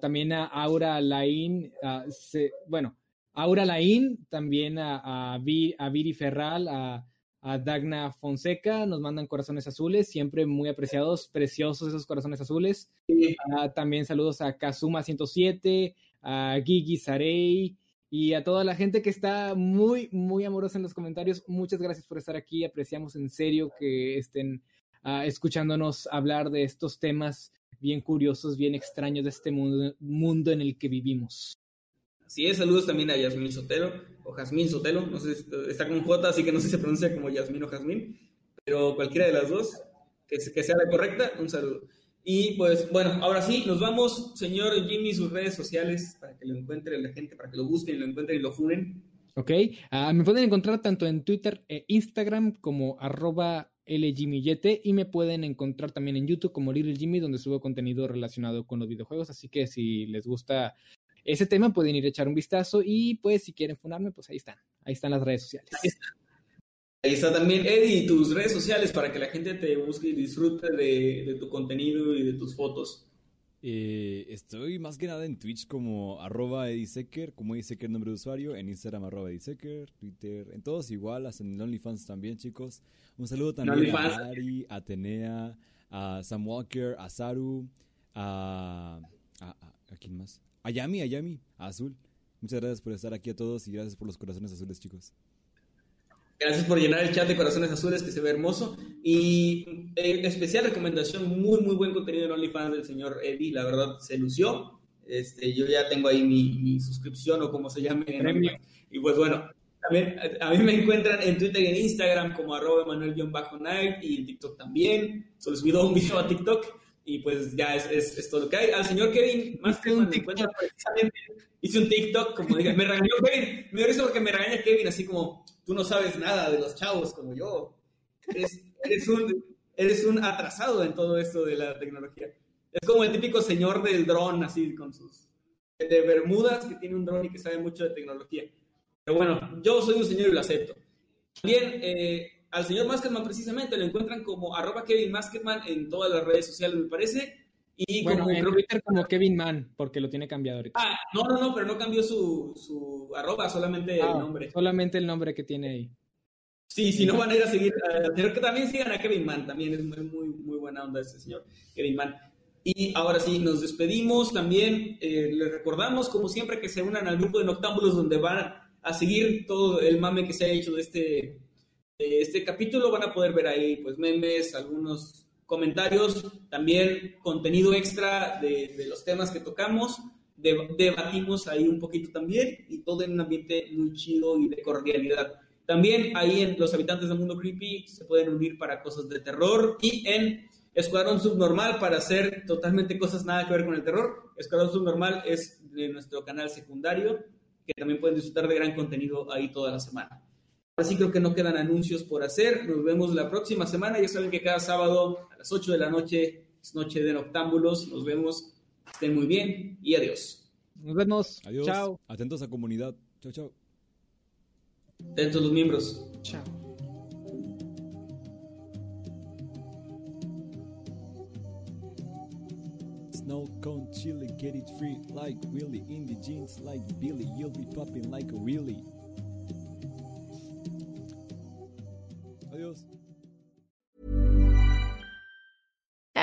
también a Aura Laín, bueno, Aura Laín, también a, a, Viri Ferral, a, a, Dagna Fonseca, nos mandan corazones azules, siempre muy apreciados, preciosos esos corazones azules. también saludos a Kazuma 107, a Gigi Sarey y a toda la gente que está muy, muy amorosa en los comentarios. Muchas gracias por estar aquí. Apreciamos en serio que estén ah, escuchándonos hablar de estos temas bien curiosos, bien extraños de este mundo, mundo en el que vivimos. Así es, saludos también a Yasmín Sotelo, o Jazmín Sotelo, no sé, está con J, así que no sé si se pronuncia como Yasmín o Jazmín, pero cualquiera de las dos, que, que sea la correcta, un saludo. Y pues bueno, ahora sí, nos vamos, señor Jimmy, sus redes sociales para que lo encuentre la gente, para que lo busquen, lo encuentren y lo funen. Ok, ah, me pueden encontrar tanto en Twitter e Instagram como arroba LJimmyYete y me pueden encontrar también en YouTube como Little Jimmy donde subo contenido relacionado con los videojuegos, así que si les gusta ese tema pueden ir a echar un vistazo y pues si quieren funarme pues ahí están, ahí están las redes sociales. Ahí está también, Eddie, tus redes sociales para que la gente te busque y disfrute de, tu contenido y de tus fotos. Eh, estoy más que nada en Twitch como arroba Secker, como Secker nombre de usuario, en Instagram arroba Secker, Twitter, en todos igual, hasta en OnlyFans también, chicos. Un saludo también a Ari, a Atenea, a Sam Walker, a Saru, a, a, a, quién más? A Yami, a Yami, a Azul. Muchas gracias por estar aquí a todos y gracias por los corazones azules, chicos. Gracias por llenar el chat de corazones azules, que se ve hermoso. Y eh, especial recomendación, muy, muy buen contenido en OnlyFans del señor Eddie. La verdad, se lució. Este, yo ya tengo ahí mi, suscripción o como se llame. Y pues bueno, también a mí me encuentran en Twitter y en Instagram como arroba Manuel-Night y en TikTok también. Solo subí un video a TikTok y pues ya es, es, todo lo que hay. Al señor Kevin, más que un TikTok. hice un TikTok, como dije, me regañó Kevin, me dio eso porque me regaña Kevin, así como, tú no sabes nada de los chavos como yo. Eres, un, eres un atrasado en todo esto de la tecnología. Es como el típico señor del dron, así con sus... de Bermudas, que tiene un dron y que sabe mucho de tecnología. Pero bueno, yo soy un señor y lo acepto. También eh, al señor Maskerman precisamente lo encuentran como arroba Kevin Maskerman en todas las redes sociales, me parece. Y bueno, como, en Twitter como Kevin Man, porque lo tiene cambiado ahorita. Ah, no, no, no, pero no cambió su, su arroba, solamente el ah, nombre. Solamente el nombre que tiene ahí. Sí, si no van a ir a seguir, uh, que también sigan a Kevin Man, también es muy, muy, muy buena onda ese señor, Kevin Man. Y ahora sí, nos despedimos también. Eh, les recordamos, como siempre, que se unan al grupo de Noctámbulos, donde van a seguir todo el mame que se ha hecho de este, de este capítulo. Van a poder ver ahí, pues, memes, algunos comentarios, también contenido extra de, los temas que tocamos. debatimos ahí un poquito también y todo en un ambiente muy chido y de cordialidad. También ahí en Los Habitantes del Mundo Creepy se pueden unir para cosas de terror y en Escuadrón Subnormal para hacer totalmente cosas nada que ver con el terror. Escuadrón Subnormal es de nuestro canal secundario, que también pueden disfrutar de gran contenido ahí toda la semana. Ahora sí creo que no quedan anuncios por hacer. Nos vemos la próxima semana. Ya saben que cada sábado a las 8 de la noche es noche de noctámbulos. Nos vemos. Estén muy bien y adiós. Nos vemos. Adiós. Chao. Atentos a comunidad. Chao, chao. Atentos los miembros. Chao. Snow cone chili, get it free like Willy. In the jeans like Billy, you'll be popping like a Willy.